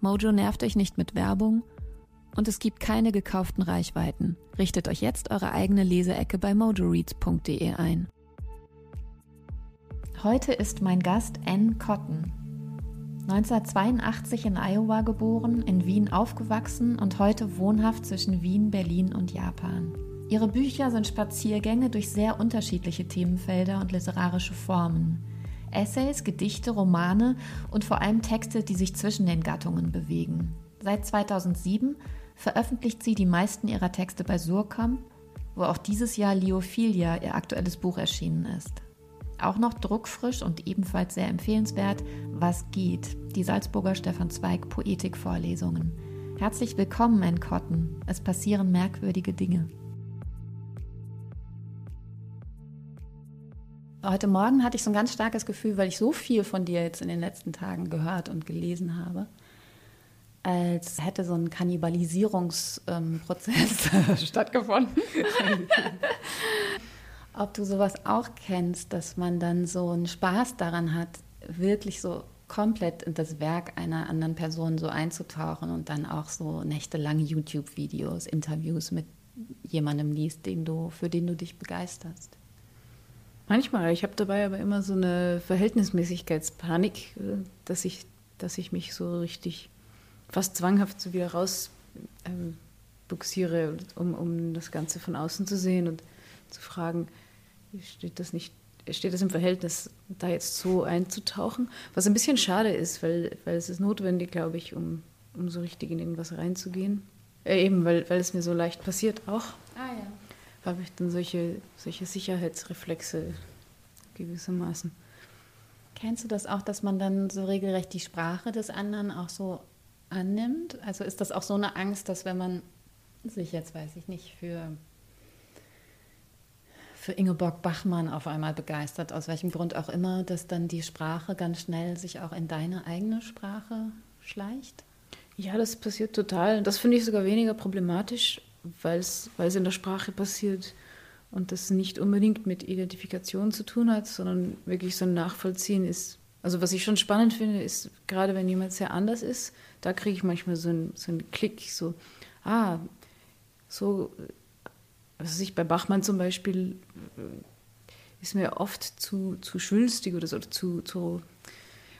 Mojo nervt euch nicht mit Werbung und es gibt keine gekauften Reichweiten. Richtet euch jetzt eure eigene Leseecke bei mojoreads.de ein. Heute ist mein Gast Ann Cotton. 1982 in Iowa geboren, in Wien aufgewachsen und heute wohnhaft zwischen Wien, Berlin und Japan. Ihre Bücher sind Spaziergänge durch sehr unterschiedliche Themenfelder und literarische Formen. Essays, Gedichte, Romane und vor allem Texte, die sich zwischen den Gattungen bewegen. Seit 2007 veröffentlicht sie die meisten ihrer Texte bei Surkamp, wo auch dieses Jahr Liophilia, ihr aktuelles Buch, erschienen ist. Auch noch druckfrisch und ebenfalls sehr empfehlenswert Was geht? Die Salzburger Stefan Zweig Poetikvorlesungen. Herzlich willkommen, Ann Cotton. Es passieren merkwürdige Dinge. Heute Morgen hatte ich so ein ganz starkes Gefühl, weil ich so viel von dir jetzt in den letzten Tagen gehört und gelesen habe, als hätte so ein Kannibalisierungsprozess ähm, stattgefunden. Ob du sowas auch kennst, dass man dann so einen Spaß daran hat, wirklich so komplett in das Werk einer anderen Person so einzutauchen und dann auch so nächtelang YouTube-Videos, Interviews mit jemandem liest, den du, für den du dich begeisterst. Manchmal. Ich habe dabei aber immer so eine Verhältnismäßigkeitspanik, äh, dass ich, dass ich mich so richtig fast zwanghaft so wieder raus ähm, um, um das Ganze von außen zu sehen und zu fragen, steht das nicht, steht das im Verhältnis, da jetzt so einzutauchen? Was ein bisschen schade ist, weil, weil es ist notwendig, glaube ich, um, um so richtig in irgendwas reinzugehen. Äh, eben, weil, weil es mir so leicht passiert auch. Ah ja habe ich dann solche, solche Sicherheitsreflexe gewissermaßen. Kennst du das auch, dass man dann so regelrecht die Sprache des anderen auch so annimmt? Also ist das auch so eine Angst, dass wenn man sich jetzt, weiß ich nicht, für, für Ingeborg Bachmann auf einmal begeistert, aus welchem Grund auch immer, dass dann die Sprache ganz schnell sich auch in deine eigene Sprache schleicht? Ja, das passiert total. Das finde ich sogar weniger problematisch, weil es in der Sprache passiert und das nicht unbedingt mit Identifikation zu tun hat, sondern wirklich so ein Nachvollziehen ist. Also was ich schon spannend finde, ist, gerade wenn jemand sehr anders ist, da kriege ich manchmal so einen, so einen Klick, so, ah, so, was ich bei Bachmann zum Beispiel, äh, ist mir oft zu, zu schwülstig oder so, zu, zu,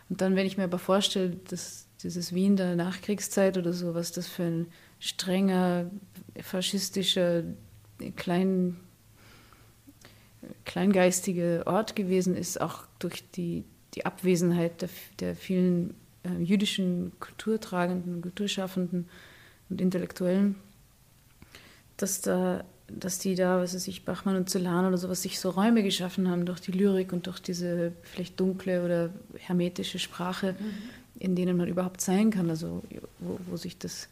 und dann, wenn ich mir aber vorstelle, dass dieses Wien der Nachkriegszeit oder so, was das für ein strenger, faschistischer, klein, kleingeistige Ort gewesen ist, auch durch die, die Abwesenheit der, der vielen äh, jüdischen Kulturtragenden, Kulturschaffenden und Intellektuellen, dass da dass die da, was weiß ich, Bachmann und Celan oder sowas, sich so Räume geschaffen haben durch die Lyrik und durch diese vielleicht dunkle oder hermetische Sprache, mhm. in denen man überhaupt sein kann, also wo, wo sich das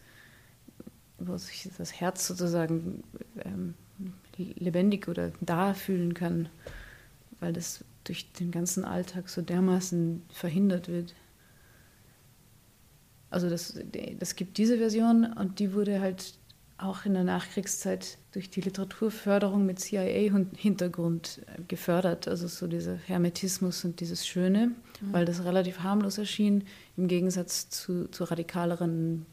wo sich das Herz sozusagen ähm, lebendig oder da fühlen kann, weil das durch den ganzen Alltag so dermaßen verhindert wird. Also das, das gibt diese Version und die wurde halt auch in der Nachkriegszeit durch die Literaturförderung mit CIA-Hintergrund äh, gefördert. Also so dieser Hermetismus und dieses Schöne, mhm. weil das relativ harmlos erschien, im Gegensatz zu, zu radikaleren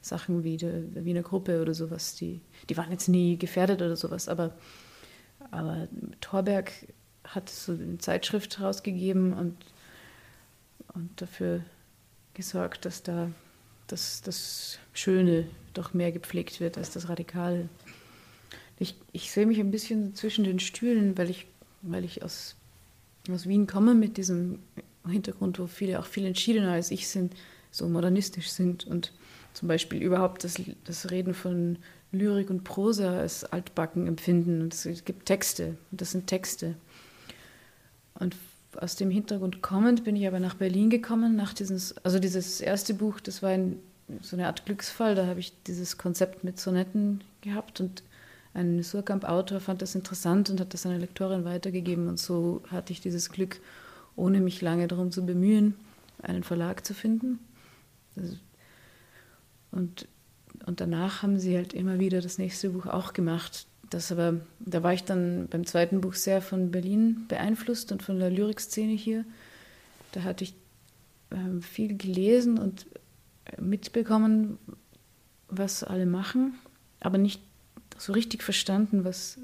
Sachen wie die Wiener Gruppe oder sowas, die, die waren jetzt nie gefährdet oder sowas, aber, aber Thorberg hat so eine Zeitschrift herausgegeben und, und dafür gesorgt, dass da das, das Schöne doch mehr gepflegt wird als das Radikale. Ich, ich sehe mich ein bisschen zwischen den Stühlen, weil ich, weil ich aus, aus Wien komme mit diesem Hintergrund, wo viele auch viel entschiedener als ich sind, so modernistisch sind und zum Beispiel überhaupt das, das Reden von Lyrik und Prosa als altbacken empfinden. Es gibt Texte, und das sind Texte. Und aus dem Hintergrund kommend bin ich aber nach Berlin gekommen, nach dieses, also dieses erste Buch, das war ein, so eine Art Glücksfall, da habe ich dieses Konzept mit Sonetten gehabt und ein Surkamp-Autor fand das interessant und hat das einer Lektorin weitergegeben und so hatte ich dieses Glück, ohne mich lange darum zu bemühen, einen Verlag zu finden. Und, und danach haben sie halt immer wieder das nächste Buch auch gemacht. Das aber, da war ich dann beim zweiten Buch sehr von Berlin beeinflusst und von der Lyrikszene hier. Da hatte ich äh, viel gelesen und mitbekommen, was alle machen, aber nicht so richtig verstanden, was,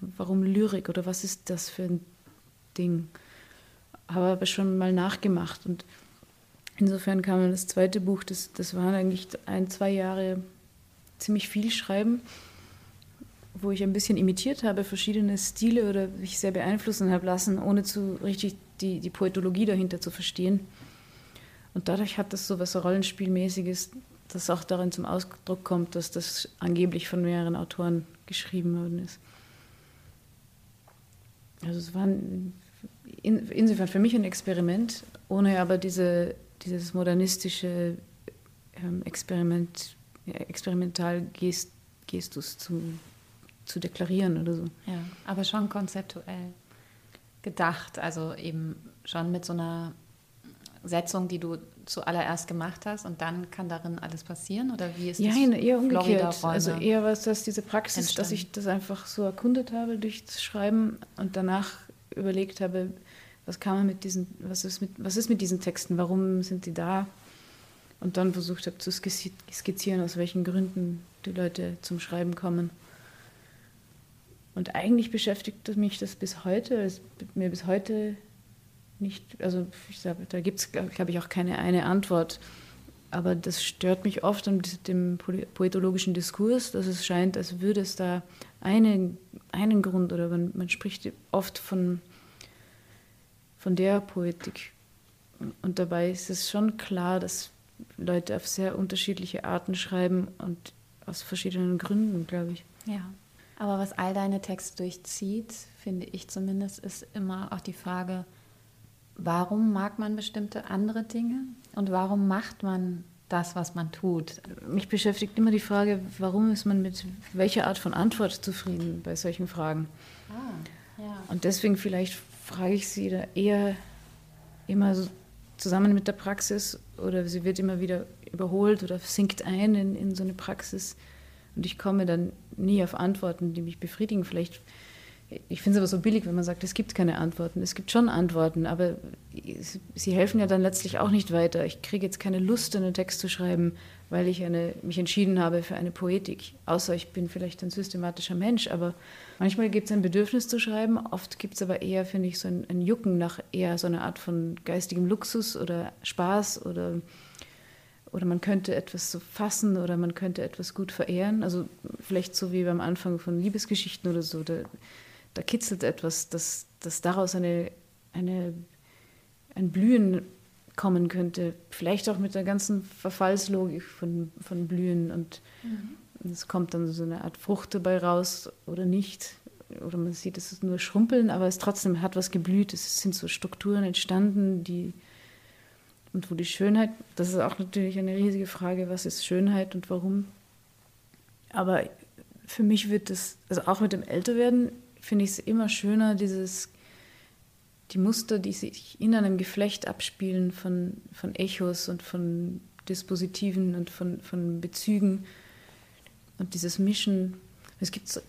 warum Lyrik oder was ist das für ein Ding. Habe aber schon mal nachgemacht und insofern kam dann das zweite Buch, das, das waren eigentlich ein, zwei Jahre ziemlich viel Schreiben wo ich ein bisschen imitiert habe, verschiedene Stile oder mich sehr beeinflussen habe lassen, ohne zu richtig die, die Poetologie dahinter zu verstehen. Und dadurch hat das so was Rollenspielmäßiges, das auch darin zum Ausdruck kommt, dass das angeblich von mehreren Autoren geschrieben worden ist. Also es war in, insofern für mich ein Experiment, ohne aber diese, dieses modernistische ähm, Experiment, Experimentalgestus zu zu deklarieren oder so. Ja, aber schon konzeptuell gedacht, also eben schon mit so einer Setzung, die du zuallererst gemacht hast und dann kann darin alles passieren oder wie ist ja, das? Ja, eher umgekehrt. Also eher was das diese Praxis, entstanden. dass ich das einfach so erkundet habe durch das Schreiben und danach überlegt habe, was kann man mit diesen, was ist mit, was ist mit diesen Texten, warum sind die da? Und dann versucht habe zu skizzieren, aus welchen Gründen die Leute zum Schreiben kommen. Und eigentlich beschäftigt mich das bis heute, es mir bis heute nicht, also sag, da gibt es, glaube ich, auch keine eine Antwort. Aber das stört mich oft an dem poetologischen Diskurs, dass es scheint, als würde es da einen, einen Grund oder man, man spricht oft von, von der Poetik. Und dabei ist es schon klar, dass Leute auf sehr unterschiedliche Arten schreiben und aus verschiedenen Gründen, glaube ich. Ja. Aber was all deine Texte durchzieht, finde ich zumindest, ist immer auch die Frage, warum mag man bestimmte andere Dinge und warum macht man das, was man tut? Mich beschäftigt immer die Frage, warum ist man mit welcher Art von Antwort zufrieden bei solchen Fragen? Ah, ja. Und deswegen vielleicht frage ich sie da eher immer so zusammen mit der Praxis oder sie wird immer wieder überholt oder sinkt ein in, in so eine Praxis und ich komme dann nie auf Antworten, die mich befriedigen. Vielleicht, ich finde es aber so billig, wenn man sagt, es gibt keine Antworten. Es gibt schon Antworten, aber sie helfen ja dann letztlich auch nicht weiter. Ich kriege jetzt keine Lust, einen Text zu schreiben, weil ich eine, mich entschieden habe für eine Poetik. Außer ich bin vielleicht ein systematischer Mensch, aber manchmal gibt es ein Bedürfnis zu schreiben. Oft gibt es aber eher, finde ich, so ein, ein Jucken nach eher so einer Art von geistigem Luxus oder Spaß oder oder man könnte etwas so fassen oder man könnte etwas gut verehren. Also vielleicht so wie beim Anfang von Liebesgeschichten oder so, da, da kitzelt etwas, dass, dass daraus eine, eine, ein Blühen kommen könnte. Vielleicht auch mit der ganzen Verfallslogik von, von Blühen und mhm. es kommt dann so eine Art Frucht dabei raus oder nicht. Oder man sieht, es ist nur Schrumpeln, aber es trotzdem hat was geblüht. Es sind so Strukturen entstanden, die und wo die Schönheit, das ist auch natürlich eine riesige Frage, was ist Schönheit und warum. Aber für mich wird es, also auch mit dem Älterwerden, finde ich es immer schöner, dieses, die Muster, die sich in einem Geflecht abspielen von, von Echos und von Dispositiven und von, von Bezügen und dieses Mischen. Es gibt so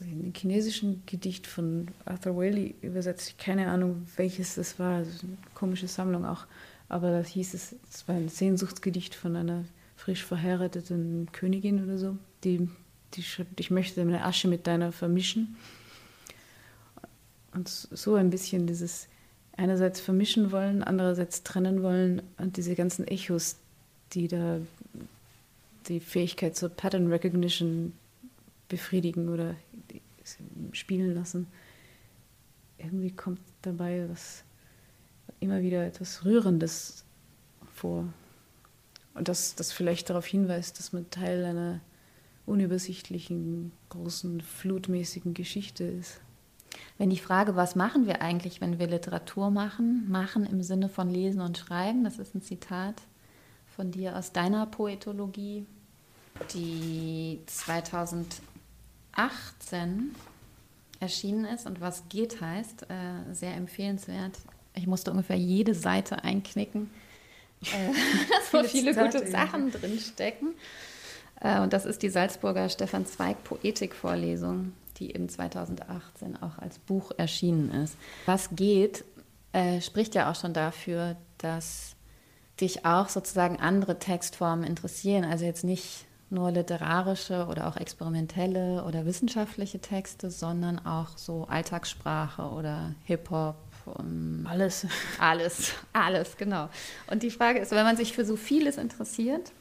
ein chinesischen Gedicht von Arthur Waley übersetzt, keine Ahnung, welches das war, also eine komische Sammlung auch aber da hieß es, es war ein Sehnsuchtsgedicht von einer frisch verheirateten Königin oder so, die, die schreibt, ich möchte meine Asche mit deiner vermischen. Und so ein bisschen dieses einerseits vermischen wollen, andererseits trennen wollen und diese ganzen Echos, die da die Fähigkeit zur Pattern Recognition befriedigen oder spielen lassen. Irgendwie kommt dabei was immer wieder etwas Rührendes vor. Und das, das vielleicht darauf hinweist, dass man Teil einer unübersichtlichen, großen, flutmäßigen Geschichte ist. Wenn ich frage, was machen wir eigentlich, wenn wir Literatur machen? Machen im Sinne von Lesen und Schreiben, das ist ein Zitat von dir aus deiner Poetologie, die 2018 erschienen ist und was geht heißt, äh, sehr empfehlenswert. Ich musste ungefähr jede Seite einknicken, äh, so viele gute Sachen drinstecken. Äh, und das ist die Salzburger Stefan Zweig Poetikvorlesung, die eben 2018 auch als Buch erschienen ist. Was geht, äh, spricht ja auch schon dafür, dass dich auch sozusagen andere Textformen interessieren. Also jetzt nicht nur literarische oder auch experimentelle oder wissenschaftliche Texte, sondern auch so Alltagssprache oder Hip-Hop. Alles. Alles, alles, genau. Und die Frage ist, wenn man sich für so vieles interessiert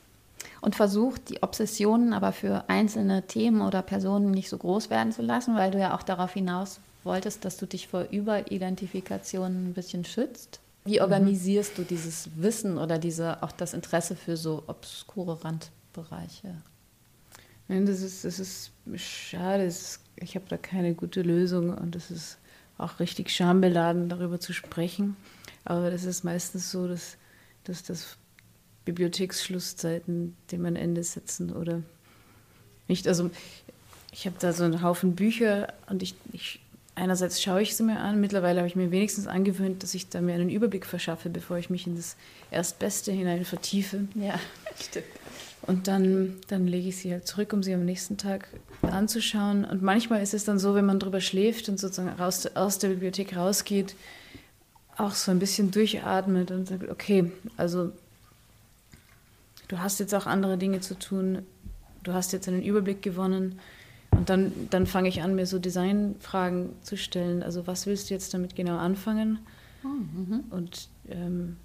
und versucht, die Obsessionen aber für einzelne Themen oder Personen nicht so groß werden zu lassen, weil du ja auch darauf hinaus wolltest, dass du dich vor Überidentifikationen ein bisschen schützt. Wie organisierst mhm. du dieses Wissen oder diese, auch das Interesse für so obskure Randbereiche? Nein, das ist, das ist schade. ich habe da keine gute Lösung und es ist auch richtig schambeladen, darüber zu sprechen. Aber das ist meistens so, dass, dass das Bibliotheksschlusszeiten dem ein Ende setzen oder nicht. Also ich habe da so einen Haufen Bücher und ich, ich einerseits schaue ich sie mir an. Mittlerweile habe ich mir wenigstens angewöhnt, dass ich da mir einen Überblick verschaffe, bevor ich mich in das Erstbeste hinein vertiefe. Ja, stimmt. Und dann, dann lege ich sie halt zurück, um sie am nächsten Tag anzuschauen. Und manchmal ist es dann so, wenn man drüber schläft und sozusagen raus, aus der Bibliothek rausgeht, auch so ein bisschen durchatmet und sagt, okay, also du hast jetzt auch andere Dinge zu tun, du hast jetzt einen Überblick gewonnen. Und dann, dann fange ich an, mir so Designfragen zu stellen. Also was willst du jetzt damit genau anfangen? Oh, mhm. Und ähm,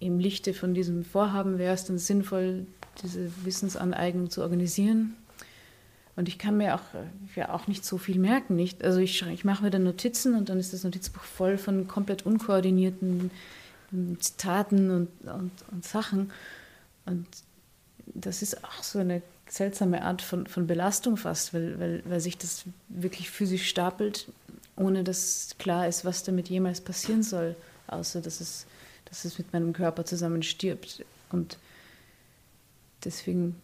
im Lichte von diesem Vorhaben wäre es dann sinnvoll, diese Wissensaneignung zu organisieren. Und ich kann mir auch, ja, auch nicht so viel merken. Nicht? Also ich, ich mache mir dann Notizen und dann ist das Notizbuch voll von komplett unkoordinierten ähm, Zitaten und, und, und Sachen. Und das ist auch so eine seltsame Art von, von Belastung fast, weil, weil, weil sich das wirklich physisch stapelt, ohne dass klar ist, was damit jemals passieren soll, außer dass es, dass es mit meinem Körper zusammen stirbt. Und deswegen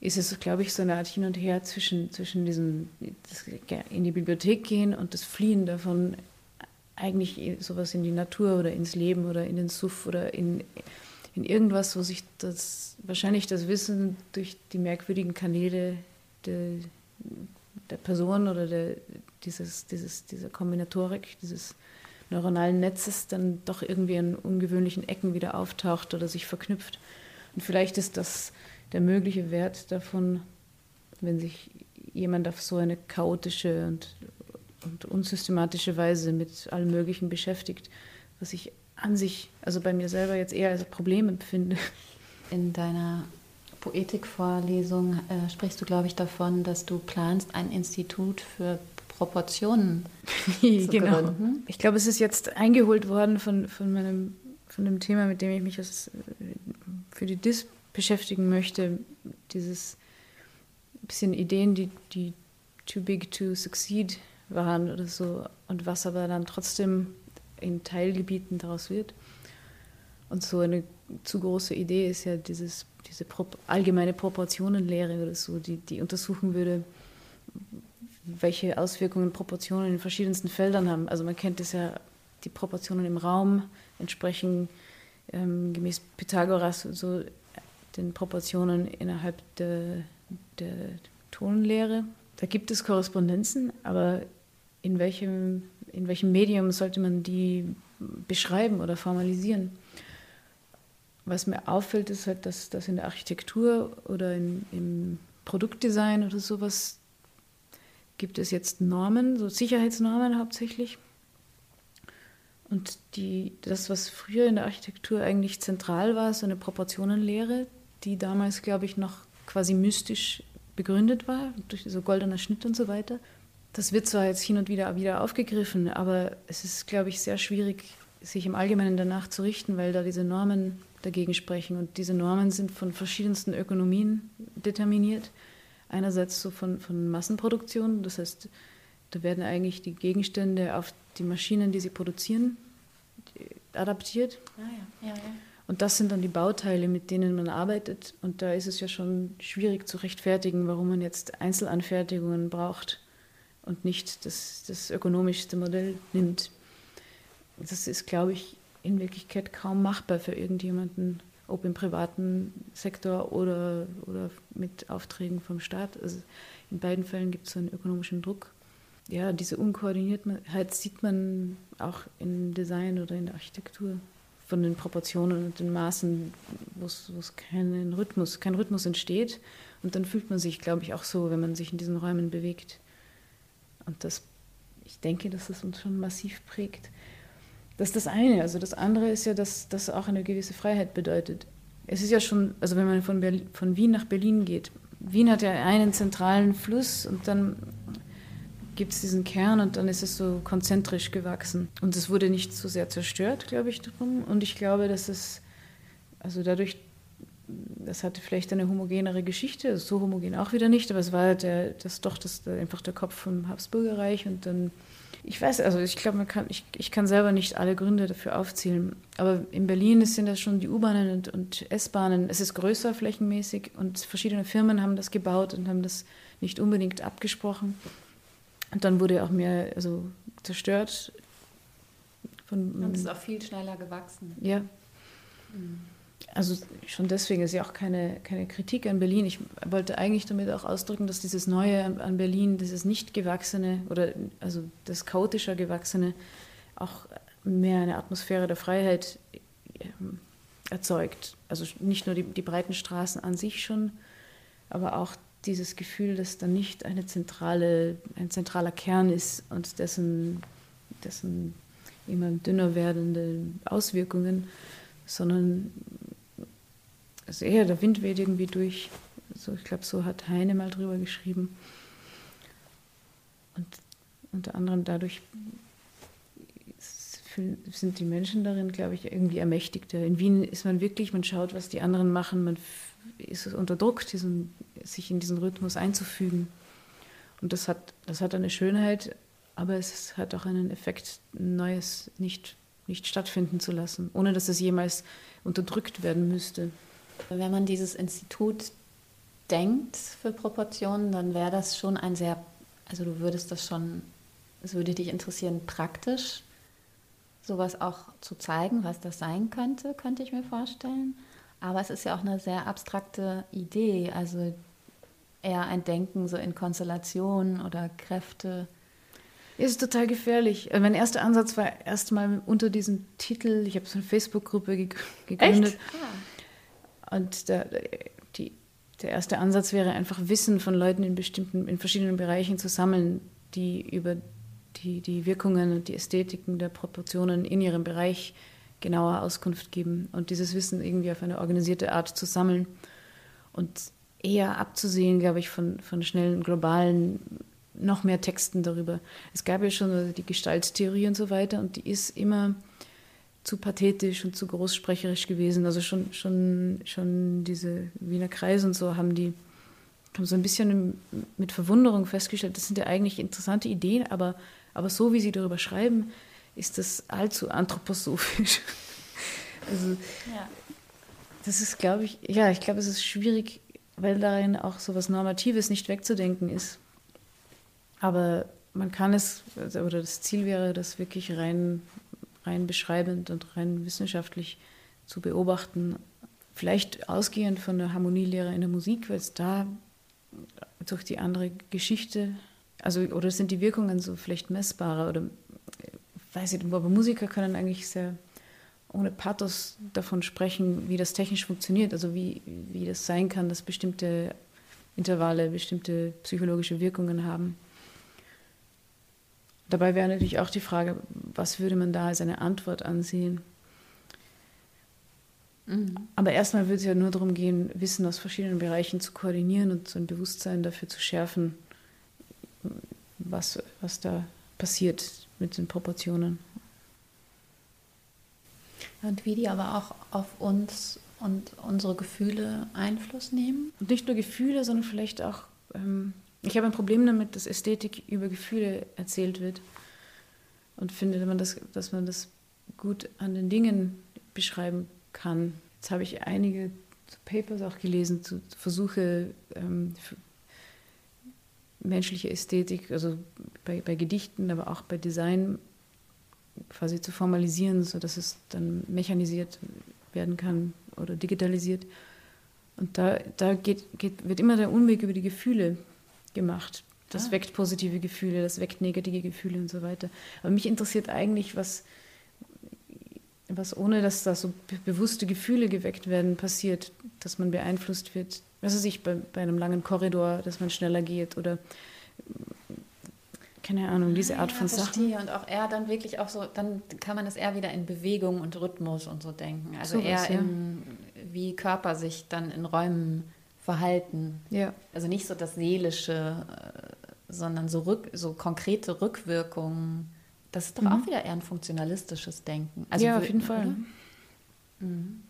ist es, glaube ich, so eine Art Hin und Her zwischen, zwischen diesem in die Bibliothek gehen und das Fliehen davon, eigentlich sowas in die Natur oder ins Leben oder in den Suff oder in, in irgendwas, wo sich das wahrscheinlich das Wissen durch die merkwürdigen Kanäle der, der Person oder der, dieses, dieses, dieser Kombinatorik, dieses neuronalen Netzes dann doch irgendwie an ungewöhnlichen Ecken wieder auftaucht oder sich verknüpft. Und vielleicht ist das der mögliche Wert davon, wenn sich jemand auf so eine chaotische und, und unsystematische Weise mit allem Möglichen beschäftigt, was ich an sich, also bei mir selber jetzt eher als Problem empfinde. In deiner Poetikvorlesung äh, sprichst du, glaube ich, davon, dass du planst, ein Institut für Proportionen zu genau. gründen. Ich glaube, es ist jetzt eingeholt worden von, von, meinem, von dem Thema, mit dem ich mich für die DIS beschäftigen möchte. Dieses bisschen Ideen, die, die too big to succeed waren oder so und was aber dann trotzdem in Teilgebieten daraus wird. Und so eine zu große Idee ist ja dieses, diese allgemeine Proportionenlehre oder so, die, die untersuchen würde, welche Auswirkungen Proportionen in verschiedensten Feldern haben. Also man kennt es ja, die Proportionen im Raum entsprechen ähm, gemäß Pythagoras so den Proportionen innerhalb der, der Tonlehre. Da gibt es Korrespondenzen, aber in welchem in welchem Medium sollte man die beschreiben oder formalisieren? Was mir auffällt, ist halt, dass, dass in der Architektur oder in, im Produktdesign oder sowas gibt es jetzt Normen, so Sicherheitsnormen hauptsächlich. Und die, das, was früher in der Architektur eigentlich zentral war, so eine Proportionenlehre, die damals, glaube ich, noch quasi mystisch begründet war, durch so goldener Schnitt und so weiter. Das wird zwar jetzt hin und wieder wieder aufgegriffen, aber es ist, glaube ich, sehr schwierig, sich im Allgemeinen danach zu richten, weil da diese Normen dagegen sprechen. Und diese Normen sind von verschiedensten Ökonomien determiniert. Einerseits so von, von Massenproduktion, das heißt, da werden eigentlich die Gegenstände auf die Maschinen, die sie produzieren, adaptiert. Ah, ja. Ja, ja. Und das sind dann die Bauteile, mit denen man arbeitet. Und da ist es ja schon schwierig zu rechtfertigen, warum man jetzt Einzelanfertigungen braucht und nicht das, das ökonomischste Modell nimmt. Das ist, glaube ich, in Wirklichkeit kaum machbar für irgendjemanden, ob im privaten Sektor oder, oder mit Aufträgen vom Staat. Also in beiden Fällen gibt es einen ökonomischen Druck. Ja, diese Unkoordiniertheit sieht man auch im Design oder in der Architektur von den Proportionen und den Maßen, wo es keinen Rhythmus, kein Rhythmus entsteht. Und dann fühlt man sich, glaube ich, auch so, wenn man sich in diesen Räumen bewegt. Und das, ich denke, dass das uns schon massiv prägt. Das ist das eine. Also das andere ist ja, dass das auch eine gewisse Freiheit bedeutet. Es ist ja schon, also wenn man von, Berlin, von Wien nach Berlin geht, Wien hat ja einen zentralen Fluss und dann gibt es diesen Kern und dann ist es so konzentrisch gewachsen. Und es wurde nicht so sehr zerstört, glaube ich, darum. Und ich glaube, dass es, also dadurch, das hatte vielleicht eine homogenere Geschichte, so homogen auch wieder nicht, aber es war der, das doch das, einfach der Kopf vom Habsburgerreich und dann ich weiß, also ich glaube, man kann, ich, ich kann selber nicht alle Gründe dafür aufzählen. Aber in Berlin sind das schon die U-Bahnen und, und S-Bahnen. Es ist größer flächenmäßig und verschiedene Firmen haben das gebaut und haben das nicht unbedingt abgesprochen. Und dann wurde auch mehr also, zerstört. Von, und es ist auch viel schneller gewachsen. Ja. Mhm also schon deswegen ist ja auch keine, keine Kritik an Berlin. Ich wollte eigentlich damit auch ausdrücken, dass dieses Neue an Berlin, dieses nicht gewachsene oder also das chaotischer gewachsene auch mehr eine Atmosphäre der Freiheit ähm, erzeugt. Also nicht nur die, die breiten Straßen an sich schon, aber auch dieses Gefühl, dass da nicht eine zentrale, ein zentraler Kern ist und dessen, dessen immer dünner werdende Auswirkungen, sondern also eher der Wind weht irgendwie durch. So, ich glaube, so hat Heine mal drüber geschrieben. Und unter anderem dadurch sind die Menschen darin, glaube ich, irgendwie ermächtigter. In Wien ist man wirklich, man schaut, was die anderen machen, man ist unter Druck, diesen, sich in diesen Rhythmus einzufügen. Und das hat, das hat eine Schönheit, aber es hat auch einen Effekt, Neues nicht, nicht stattfinden zu lassen, ohne dass es jemals unterdrückt werden müsste. Wenn man dieses Institut denkt für Proportionen, dann wäre das schon ein sehr, also du würdest das schon, es würde dich interessieren, praktisch sowas auch zu zeigen, was das sein könnte, könnte ich mir vorstellen. Aber es ist ja auch eine sehr abstrakte Idee, also eher ein Denken so in Konstellationen oder Kräfte. Es ist total gefährlich. Mein erster Ansatz war erstmal unter diesem Titel, ich habe so eine Facebook-Gruppe gegründet. Echt? Und der, die, der erste Ansatz wäre einfach Wissen von Leuten in bestimmten, in verschiedenen Bereichen zu sammeln, die über die, die Wirkungen und die Ästhetiken der Proportionen in ihrem Bereich genauer Auskunft geben und dieses Wissen irgendwie auf eine organisierte Art zu sammeln und eher abzusehen, glaube ich, von, von schnellen globalen noch mehr Texten darüber. Es gab ja schon die Gestalttheorie und so weiter und die ist immer zu pathetisch und zu großsprecherisch gewesen. Also schon, schon, schon diese Wiener Kreise und so haben die haben so ein bisschen mit Verwunderung festgestellt, das sind ja eigentlich interessante Ideen, aber, aber so wie sie darüber schreiben, ist das allzu anthroposophisch. also ja. das ist, glaube ich, ja, ich glaube, es ist schwierig, weil darin auch so was Normatives nicht wegzudenken ist. Aber man kann es, oder das Ziel wäre, das wirklich rein rein beschreibend und rein wissenschaftlich zu beobachten. Vielleicht ausgehend von der Harmonielehre in der Musik, weil es da durch die andere Geschichte, also oder sind die Wirkungen so vielleicht messbarer oder weiß ich nicht, aber Musiker können eigentlich sehr ohne Pathos davon sprechen, wie das technisch funktioniert, also wie, wie das sein kann, dass bestimmte Intervalle bestimmte psychologische Wirkungen haben. Dabei wäre natürlich auch die Frage, was würde man da als eine Antwort ansehen? Mhm. Aber erstmal würde es ja nur darum gehen, Wissen aus verschiedenen Bereichen zu koordinieren und so ein Bewusstsein dafür zu schärfen, was, was da passiert mit den Proportionen. Und wie die aber auch auf uns und unsere Gefühle Einfluss nehmen? Und nicht nur Gefühle, sondern vielleicht auch, ähm, ich habe ein Problem damit, dass Ästhetik über Gefühle erzählt wird. Und finde, dass man das, dass man das gut an den Dingen beschreiben kann. Jetzt habe ich einige Papers auch gelesen, zu Versuche, ähm, menschliche Ästhetik, also bei, bei Gedichten, aber auch bei Design quasi zu formalisieren, sodass es dann mechanisiert werden kann oder digitalisiert. Und da, da geht, geht, wird immer der Umweg über die Gefühle gemacht. Das ah. weckt positive Gefühle, das weckt negative Gefühle und so weiter. Aber mich interessiert eigentlich, was, was ohne dass da so bewusste Gefühle geweckt werden, passiert, dass man beeinflusst wird. Was weiß ich, bei, bei einem langen Korridor, dass man schneller geht oder keine Ahnung, diese Art ja, von verstehe. Sachen. Und auch eher dann wirklich auch so, dann kann man es eher wieder in Bewegung und Rhythmus und so denken. Also so eher was, ja. in, wie Körper sich dann in Räumen verhalten. Ja. Also nicht so das Seelische, äh, sondern so, rück, so konkrete Rückwirkungen. Das ist doch mhm. auch wieder eher ein funktionalistisches Denken. Also ja, auf jeden Fall. Mhm.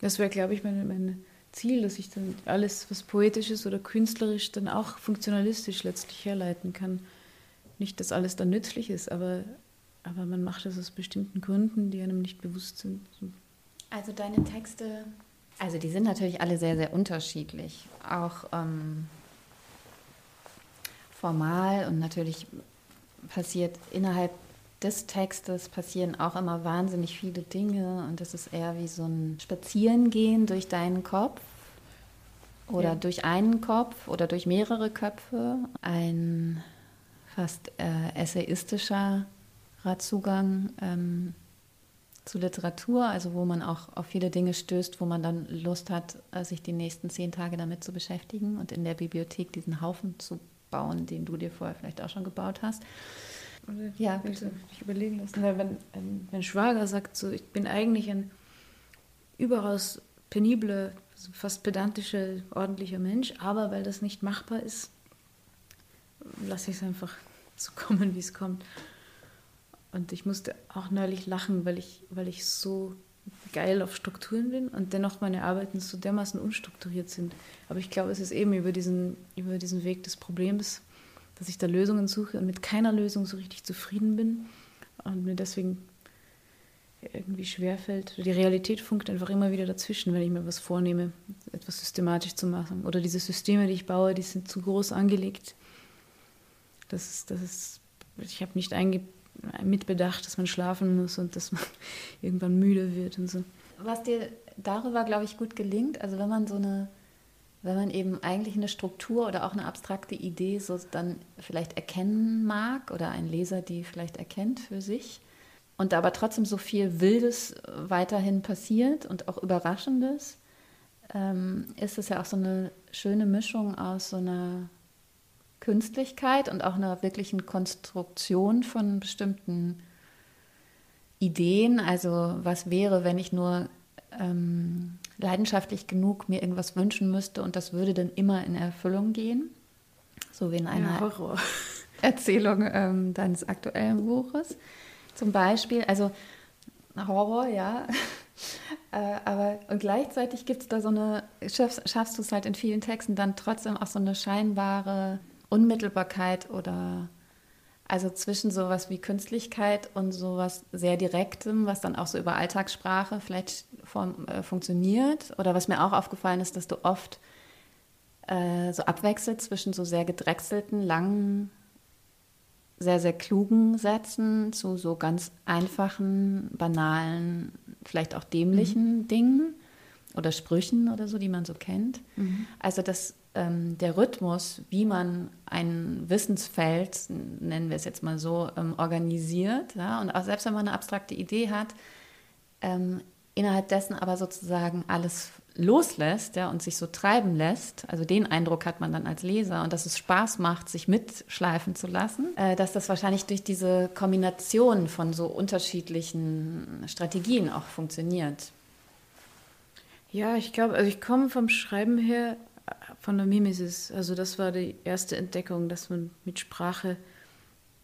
Das wäre, glaube ich, mein, mein Ziel, dass ich dann alles, was poetisch ist oder künstlerisch, dann auch funktionalistisch letztlich herleiten kann. Nicht, dass alles dann nützlich ist, aber, aber man macht das aus bestimmten Gründen, die einem nicht bewusst sind. Also deine Texte, also die sind natürlich alle sehr, sehr unterschiedlich. Auch ähm, formal und natürlich passiert innerhalb des Textes passieren auch immer wahnsinnig viele Dinge und das ist eher wie so ein Spazierengehen durch deinen Kopf oder ja. durch einen Kopf oder durch mehrere Köpfe. Ein fast äh, essayistischer Zugang ähm, zu Literatur, also wo man auch auf viele Dinge stößt, wo man dann Lust hat, äh, sich die nächsten zehn Tage damit zu beschäftigen und in der Bibliothek diesen Haufen zu bauen, den du dir vorher vielleicht auch schon gebaut hast. Ja, bitte. Ich überlegen lassen. Weil wenn, wenn Schwager sagt, so, ich bin eigentlich ein überaus penibler, fast pedantischer, ordentlicher Mensch, aber weil das nicht machbar ist, lasse ich es einfach so kommen, wie es kommt. Und ich musste auch neulich lachen, weil ich, weil ich so geil auf Strukturen bin und dennoch meine Arbeiten so dermaßen unstrukturiert sind. Aber ich glaube, es ist eben über diesen, über diesen Weg des Problems, dass ich da Lösungen suche und mit keiner Lösung so richtig zufrieden bin und mir deswegen irgendwie schwerfällt. Die Realität funkt einfach immer wieder dazwischen, wenn ich mir was vornehme, etwas systematisch zu machen. Oder diese Systeme, die ich baue, die sind zu groß angelegt das das ist, ich habe nicht mitbedacht, dass man schlafen muss und dass man irgendwann müde wird und so. Was dir darüber, glaube ich, gut gelingt, also wenn man so eine, wenn man eben eigentlich eine Struktur oder auch eine abstrakte Idee so dann vielleicht erkennen mag oder ein Leser die vielleicht erkennt für sich und aber trotzdem so viel Wildes weiterhin passiert und auch Überraschendes, ähm, ist es ja auch so eine schöne Mischung aus so einer Künstlichkeit und auch einer wirklichen Konstruktion von bestimmten Ideen. Also was wäre, wenn ich nur ähm, leidenschaftlich genug mir irgendwas wünschen müsste und das würde dann immer in Erfüllung gehen? So wie in einer ja, Erzählung ähm, deines aktuellen Buches. Zum Beispiel, also Horror, ja. äh, aber und gleichzeitig gibt es da so eine, schaffst, schaffst du es halt in vielen Texten dann trotzdem auch so eine scheinbare Unmittelbarkeit oder also zwischen sowas wie Künstlichkeit und sowas sehr Direktem, was dann auch so über Alltagssprache vielleicht vom, äh, funktioniert. Oder was mir auch aufgefallen ist, dass du oft äh, so abwechselt zwischen so sehr gedrechselten, langen, sehr, sehr klugen Sätzen zu so ganz einfachen, banalen, vielleicht auch dämlichen mhm. Dingen oder Sprüchen oder so, die man so kennt. Mhm. Also das ähm, der Rhythmus, wie man ein Wissensfeld, nennen wir es jetzt mal so, ähm, organisiert. Ja? Und auch selbst wenn man eine abstrakte Idee hat, ähm, innerhalb dessen aber sozusagen alles loslässt ja, und sich so treiben lässt, also den Eindruck hat man dann als Leser und dass es Spaß macht, sich mitschleifen zu lassen, äh, dass das wahrscheinlich durch diese Kombination von so unterschiedlichen Strategien auch funktioniert. Ja, ich glaube, also ich komme vom Schreiben her von der Mimesis. Also das war die erste Entdeckung, dass man mit Sprache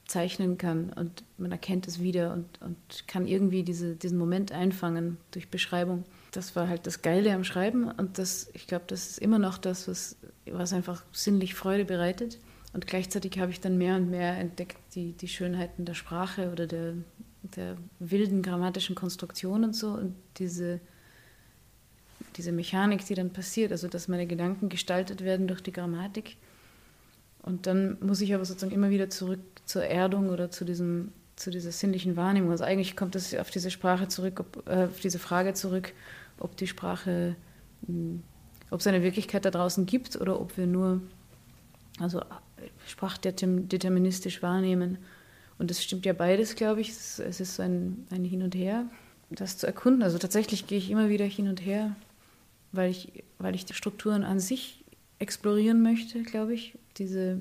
zeichnen kann und man erkennt es wieder und, und kann irgendwie diese, diesen Moment einfangen durch Beschreibung das war halt das Geile am Schreiben und das, ich glaube, das ist immer noch das, was, was einfach sinnlich Freude bereitet. Und gleichzeitig habe ich dann mehr und mehr entdeckt die, die Schönheiten der Sprache oder der, der wilden grammatischen Konstruktion und so und diese, diese Mechanik, die dann passiert, also dass meine Gedanken gestaltet werden durch die Grammatik. Und dann muss ich aber sozusagen immer wieder zurück zur Erdung oder zu diesem zu dieser sinnlichen Wahrnehmung. Also eigentlich kommt es auf diese Sprache zurück, ob, äh, auf diese Frage zurück, ob die Sprache, hm, ob es eine Wirklichkeit da draußen gibt oder ob wir nur also sprachdeterministisch wahrnehmen. Und das stimmt ja beides, glaube ich. Es ist so ein, ein Hin und Her, das zu erkunden. Also tatsächlich gehe ich immer wieder hin und her, weil ich, weil ich die Strukturen an sich explorieren möchte, glaube ich. Diese,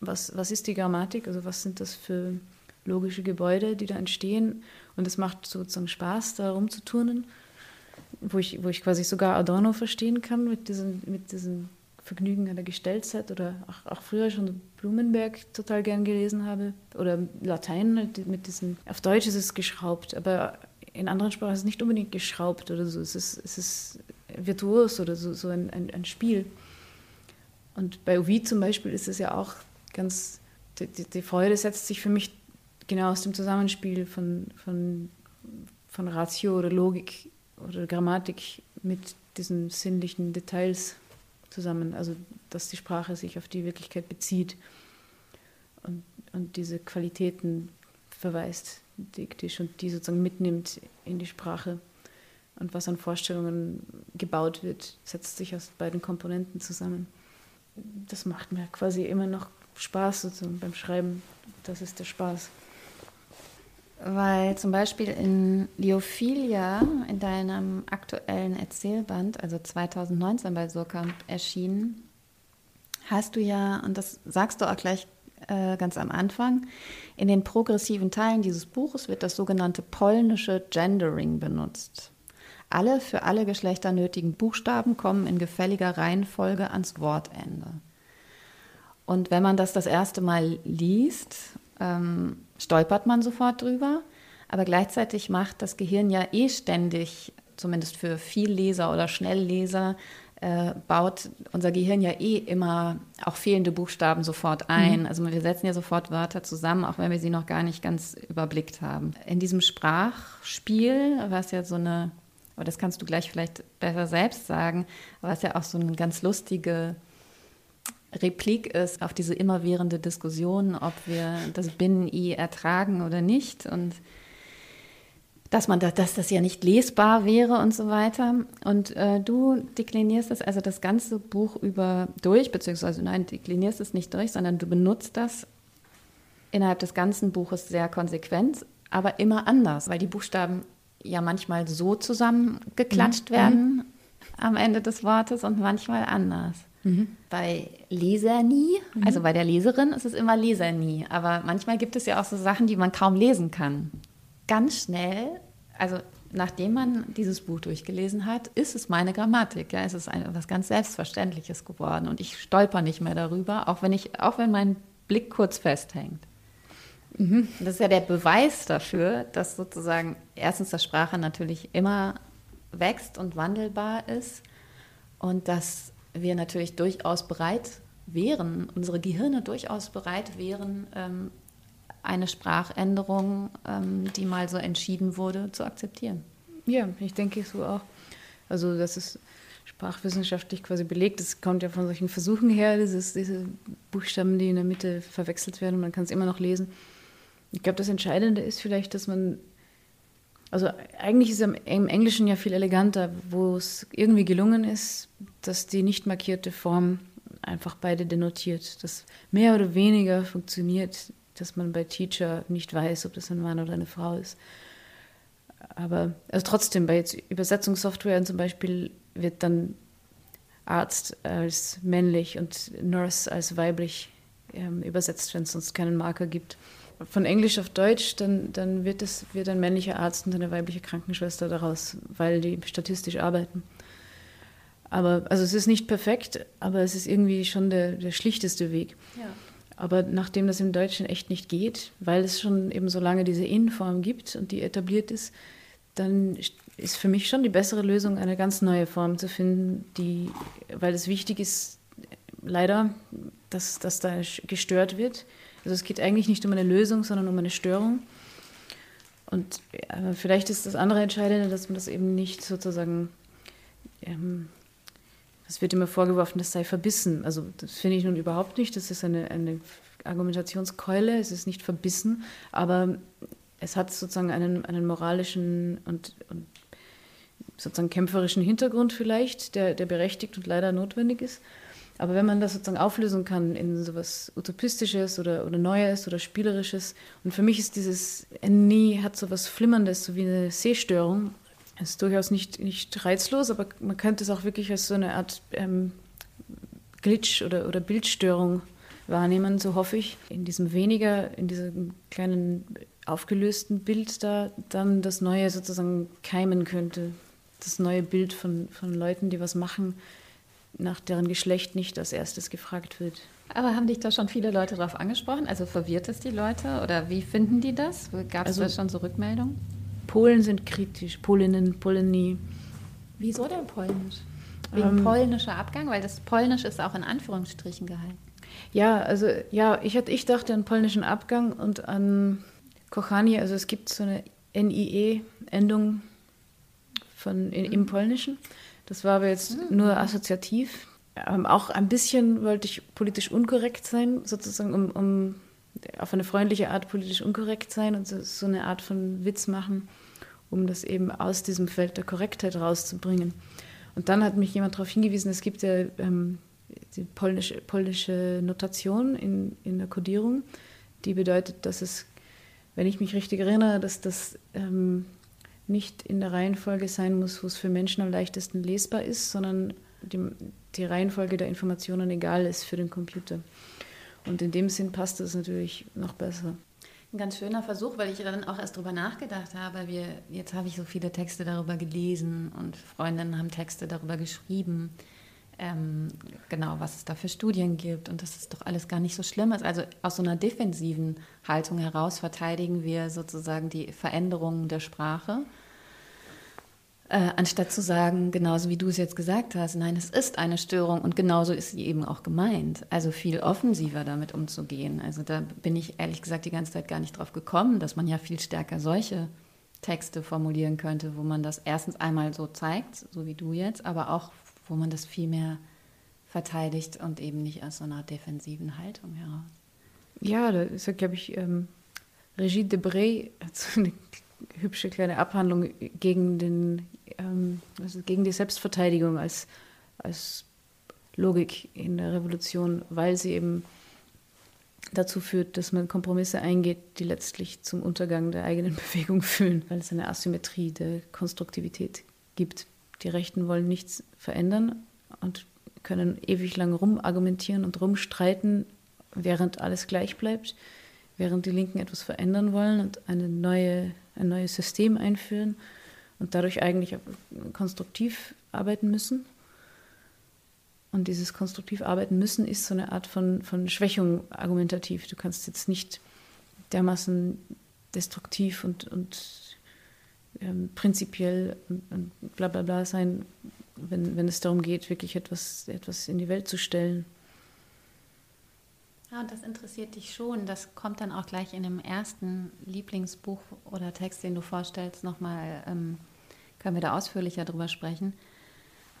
was, was ist die Grammatik? Also was sind das für logische Gebäude, die da entstehen? Und es macht sozusagen Spaß, da rumzuturnen wo ich, wo ich quasi sogar Adorno verstehen kann mit diesem, mit diesem Vergnügen an der Gestelltheit oder auch, auch früher schon Blumenberg total gern gelesen habe oder Latein halt mit diesem, auf Deutsch ist es geschraubt, aber in anderen Sprachen ist es nicht unbedingt geschraubt oder so, es ist, es ist virtuos oder so, so ein, ein, ein Spiel. Und bei Ovid zum Beispiel ist es ja auch ganz, die, die, die Freude setzt sich für mich genau aus dem Zusammenspiel von, von, von Ratio oder Logik oder Grammatik mit diesen sinnlichen Details zusammen, also dass die Sprache sich auf die Wirklichkeit bezieht und, und diese Qualitäten verweist, die, die, schon, die sozusagen mitnimmt in die Sprache. Und was an Vorstellungen gebaut wird, setzt sich aus beiden Komponenten zusammen. Das macht mir quasi immer noch Spaß sozusagen beim Schreiben. Das ist der Spaß. Weil zum Beispiel in Liophilia, in deinem aktuellen Erzählband, also 2019 bei Surkamp erschienen, hast du ja, und das sagst du auch gleich äh, ganz am Anfang, in den progressiven Teilen dieses Buches wird das sogenannte polnische Gendering benutzt. Alle für alle Geschlechter nötigen Buchstaben kommen in gefälliger Reihenfolge ans Wortende. Und wenn man das das erste Mal liest, ähm, stolpert man sofort drüber. Aber gleichzeitig macht das Gehirn ja eh ständig, zumindest für Vielleser oder Schnellleser, äh, baut unser Gehirn ja eh immer auch fehlende Buchstaben sofort ein. Mhm. Also wir setzen ja sofort Wörter zusammen, auch wenn wir sie noch gar nicht ganz überblickt haben. In diesem Sprachspiel, was ja so eine, aber das kannst du gleich vielleicht besser selbst sagen, was ja auch so eine ganz lustige Replik ist auf diese immerwährende Diskussion, ob wir das Binnen-I ertragen oder nicht und dass man da, dass das ja nicht lesbar wäre und so weiter. Und äh, du deklinierst das also das ganze Buch über durch, beziehungsweise nein, deklinierst es nicht durch, sondern du benutzt das innerhalb des ganzen Buches sehr konsequent, aber immer anders, weil die Buchstaben ja manchmal so zusammengeklatscht mhm. werden mhm. am Ende des Wortes und manchmal anders. Mhm. Bei Lesernie, mhm. also bei der Leserin ist es immer Lesernie, aber manchmal gibt es ja auch so Sachen, die man kaum lesen kann. Ganz schnell, also nachdem man dieses Buch durchgelesen hat, ist es meine Grammatik. Ja, es ist etwas ganz Selbstverständliches geworden und ich stolper nicht mehr darüber, auch wenn, ich, auch wenn mein Blick kurz festhängt. Mhm. Das ist ja der Beweis dafür, dass sozusagen erstens das Sprache natürlich immer wächst und wandelbar ist und dass wir natürlich durchaus bereit wären, unsere Gehirne durchaus bereit wären, ähm, eine Sprachänderung, ähm, die mal so entschieden wurde, zu akzeptieren. Ja, ich denke so auch. Also das ist sprachwissenschaftlich quasi belegt. Das kommt ja von solchen Versuchen her, dieses, diese Buchstaben, die in der Mitte verwechselt werden. Man kann es immer noch lesen. Ich glaube, das Entscheidende ist vielleicht, dass man also eigentlich ist es im Englischen ja viel eleganter, wo es irgendwie gelungen ist, dass die nicht markierte Form einfach beide denotiert. Das mehr oder weniger funktioniert, dass man bei Teacher nicht weiß, ob das ein Mann oder eine Frau ist. Aber also trotzdem, bei jetzt Übersetzungssoftware zum Beispiel wird dann Arzt als männlich und Nurse als weiblich ähm, übersetzt, wenn es sonst keinen Marker gibt. Von Englisch auf Deutsch, dann, dann wird, es, wird ein männlicher Arzt und eine weibliche Krankenschwester daraus, weil die statistisch arbeiten. Aber, also es ist nicht perfekt, aber es ist irgendwie schon der, der schlichteste Weg. Ja. Aber nachdem das im Deutschen echt nicht geht, weil es schon eben so lange diese In-Form gibt und die etabliert ist, dann ist für mich schon die bessere Lösung, eine ganz neue Form zu finden, die, weil es wichtig ist, leider, dass, dass da gestört wird. Also es geht eigentlich nicht um eine Lösung, sondern um eine Störung. Und äh, vielleicht ist das andere Entscheidende, dass man das eben nicht sozusagen, ähm, es wird immer vorgeworfen, das sei verbissen. Also das finde ich nun überhaupt nicht. Das ist eine, eine Argumentationskeule, es ist nicht verbissen, aber es hat sozusagen einen, einen moralischen und, und sozusagen kämpferischen Hintergrund vielleicht, der, der berechtigt und leider notwendig ist. Aber wenn man das sozusagen auflösen kann in so etwas Utopistisches oder, oder Neues oder Spielerisches, und für mich ist dieses Nie hat so etwas Flimmerndes, so wie eine Sehstörung. Das ist durchaus nicht, nicht reizlos, aber man könnte es auch wirklich als so eine Art ähm, Glitch oder, oder Bildstörung wahrnehmen, so hoffe ich. In diesem weniger, in diesem kleinen aufgelösten Bild da dann das Neue sozusagen keimen könnte das neue Bild von, von Leuten, die was machen, nach deren Geschlecht nicht als erstes gefragt wird. Aber haben dich da schon viele Leute darauf angesprochen? Also verwirrt es die Leute oder wie finden die das? Gab es also, da schon so Rückmeldungen? Polen sind kritisch, Polinnen, Polenie. Wieso denn Polnisch? Wegen ähm, polnischer Abgang? Weil das Polnisch ist auch in Anführungsstrichen gehalten. Ja, also ja, ich, hatte, ich dachte an polnischen Abgang und an Kochanie. Also es gibt so eine NIE-Endung von, in, im Polnischen. Das war aber jetzt mhm. nur assoziativ. Ähm, auch ein bisschen wollte ich politisch unkorrekt sein, sozusagen, um, um auf eine freundliche Art politisch unkorrekt sein und so, so, eine Art von Witz machen, um das eben aus diesem Feld der Korrektheit rauszubringen. Und dann hat mich jemand darauf hingewiesen, es gibt ja ähm, die polnische, polnische Notation in, in der Kodierung, die bedeutet, dass es, wenn ich mich richtig erinnere, dass das ähm, nicht in der Reihenfolge sein muss, wo es für Menschen am leichtesten lesbar ist, sondern die, die Reihenfolge der Informationen egal ist für den Computer. Und in dem Sinn passt das natürlich noch besser. Ein ganz schöner Versuch, weil ich dann auch erst darüber nachgedacht habe. Wir, jetzt habe ich so viele Texte darüber gelesen und Freundinnen haben Texte darüber geschrieben, ähm, genau, was es da für Studien gibt und dass es doch alles gar nicht so schlimm ist. Also aus so einer defensiven Haltung heraus verteidigen wir sozusagen die Veränderungen der Sprache, äh, anstatt zu sagen, genauso wie du es jetzt gesagt hast, nein, es ist eine Störung und genauso ist sie eben auch gemeint. Also viel offensiver damit umzugehen. Also da bin ich ehrlich gesagt die ganze Zeit gar nicht drauf gekommen, dass man ja viel stärker solche Texte formulieren könnte, wo man das erstens einmal so zeigt, so wie du jetzt, aber auch wo man das viel mehr verteidigt und eben nicht aus so einer defensiven Haltung heraus. Ja, da ist ja, glaube ich, ähm, Regie Debray hat so eine hübsche kleine Abhandlung gegen, den, ähm, also gegen die Selbstverteidigung als, als Logik in der Revolution, weil sie eben dazu führt, dass man Kompromisse eingeht, die letztlich zum Untergang der eigenen Bewegung führen, weil es eine Asymmetrie der Konstruktivität gibt. Die Rechten wollen nichts verändern und können ewig lang rumargumentieren und rumstreiten, während alles gleich bleibt, während die Linken etwas verändern wollen und eine neue, ein neues System einführen und dadurch eigentlich konstruktiv arbeiten müssen. Und dieses konstruktiv arbeiten müssen ist so eine Art von, von Schwächung argumentativ. Du kannst jetzt nicht dermaßen destruktiv und, und ähm, prinzipiell und bla bla bla sein, wenn, wenn es darum geht, wirklich etwas, etwas in die Welt zu stellen. Ja, und das interessiert dich schon. Das kommt dann auch gleich in dem ersten Lieblingsbuch oder Text, den du vorstellst, nochmal, ähm, können wir da ausführlicher drüber sprechen.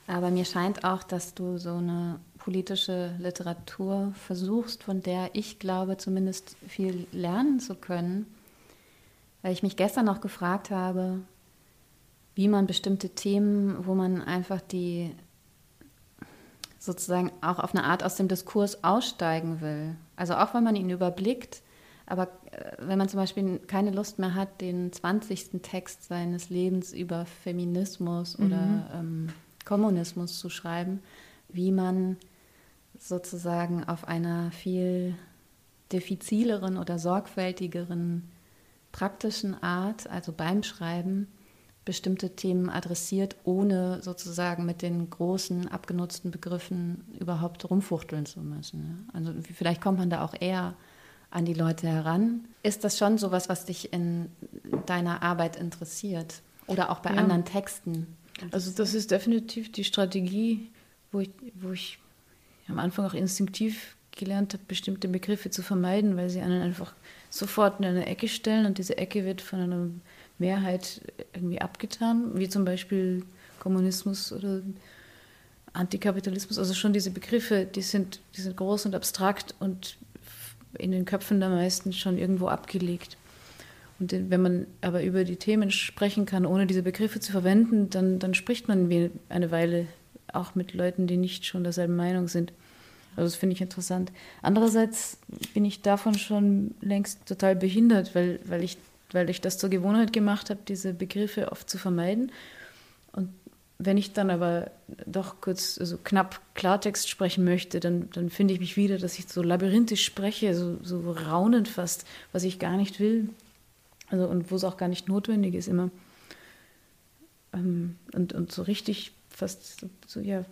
Aber mir scheint auch, dass du so eine politische Literatur versuchst, von der ich glaube, zumindest viel lernen zu können weil ich mich gestern noch gefragt habe, wie man bestimmte Themen, wo man einfach die sozusagen auch auf eine Art aus dem Diskurs aussteigen will. Also auch wenn man ihn überblickt, Aber äh, wenn man zum Beispiel keine Lust mehr hat, den 20. Text seines Lebens über Feminismus mhm. oder ähm, Kommunismus zu schreiben, wie man sozusagen auf einer viel diffizileren oder sorgfältigeren praktischen Art, also beim Schreiben, bestimmte Themen adressiert, ohne sozusagen mit den großen abgenutzten Begriffen überhaupt rumfuchteln zu müssen. Also vielleicht kommt man da auch eher an die Leute heran. Ist das schon so was was dich in deiner Arbeit interessiert? Oder auch bei ja. anderen Texten? Also das ist definitiv die Strategie, wo ich, wo ich am Anfang auch instinktiv gelernt habe, bestimmte Begriffe zu vermeiden, weil sie einen einfach sofort in eine Ecke stellen und diese Ecke wird von einer Mehrheit irgendwie abgetan, wie zum Beispiel Kommunismus oder Antikapitalismus. Also schon diese Begriffe, die sind, die sind groß und abstrakt und in den Köpfen der meisten schon irgendwo abgelegt. Und wenn man aber über die Themen sprechen kann, ohne diese Begriffe zu verwenden, dann, dann spricht man eine Weile auch mit Leuten, die nicht schon derselben Meinung sind. Also das finde ich interessant. Andererseits bin ich davon schon längst total behindert, weil, weil, ich, weil ich das zur Gewohnheit gemacht habe, diese Begriffe oft zu vermeiden. Und wenn ich dann aber doch kurz, also knapp Klartext sprechen möchte, dann, dann finde ich mich wieder, dass ich so labyrinthisch spreche, so, so raunend fast, was ich gar nicht will. Also und wo es auch gar nicht notwendig ist immer. Ähm, und, und so richtig fast so, ja,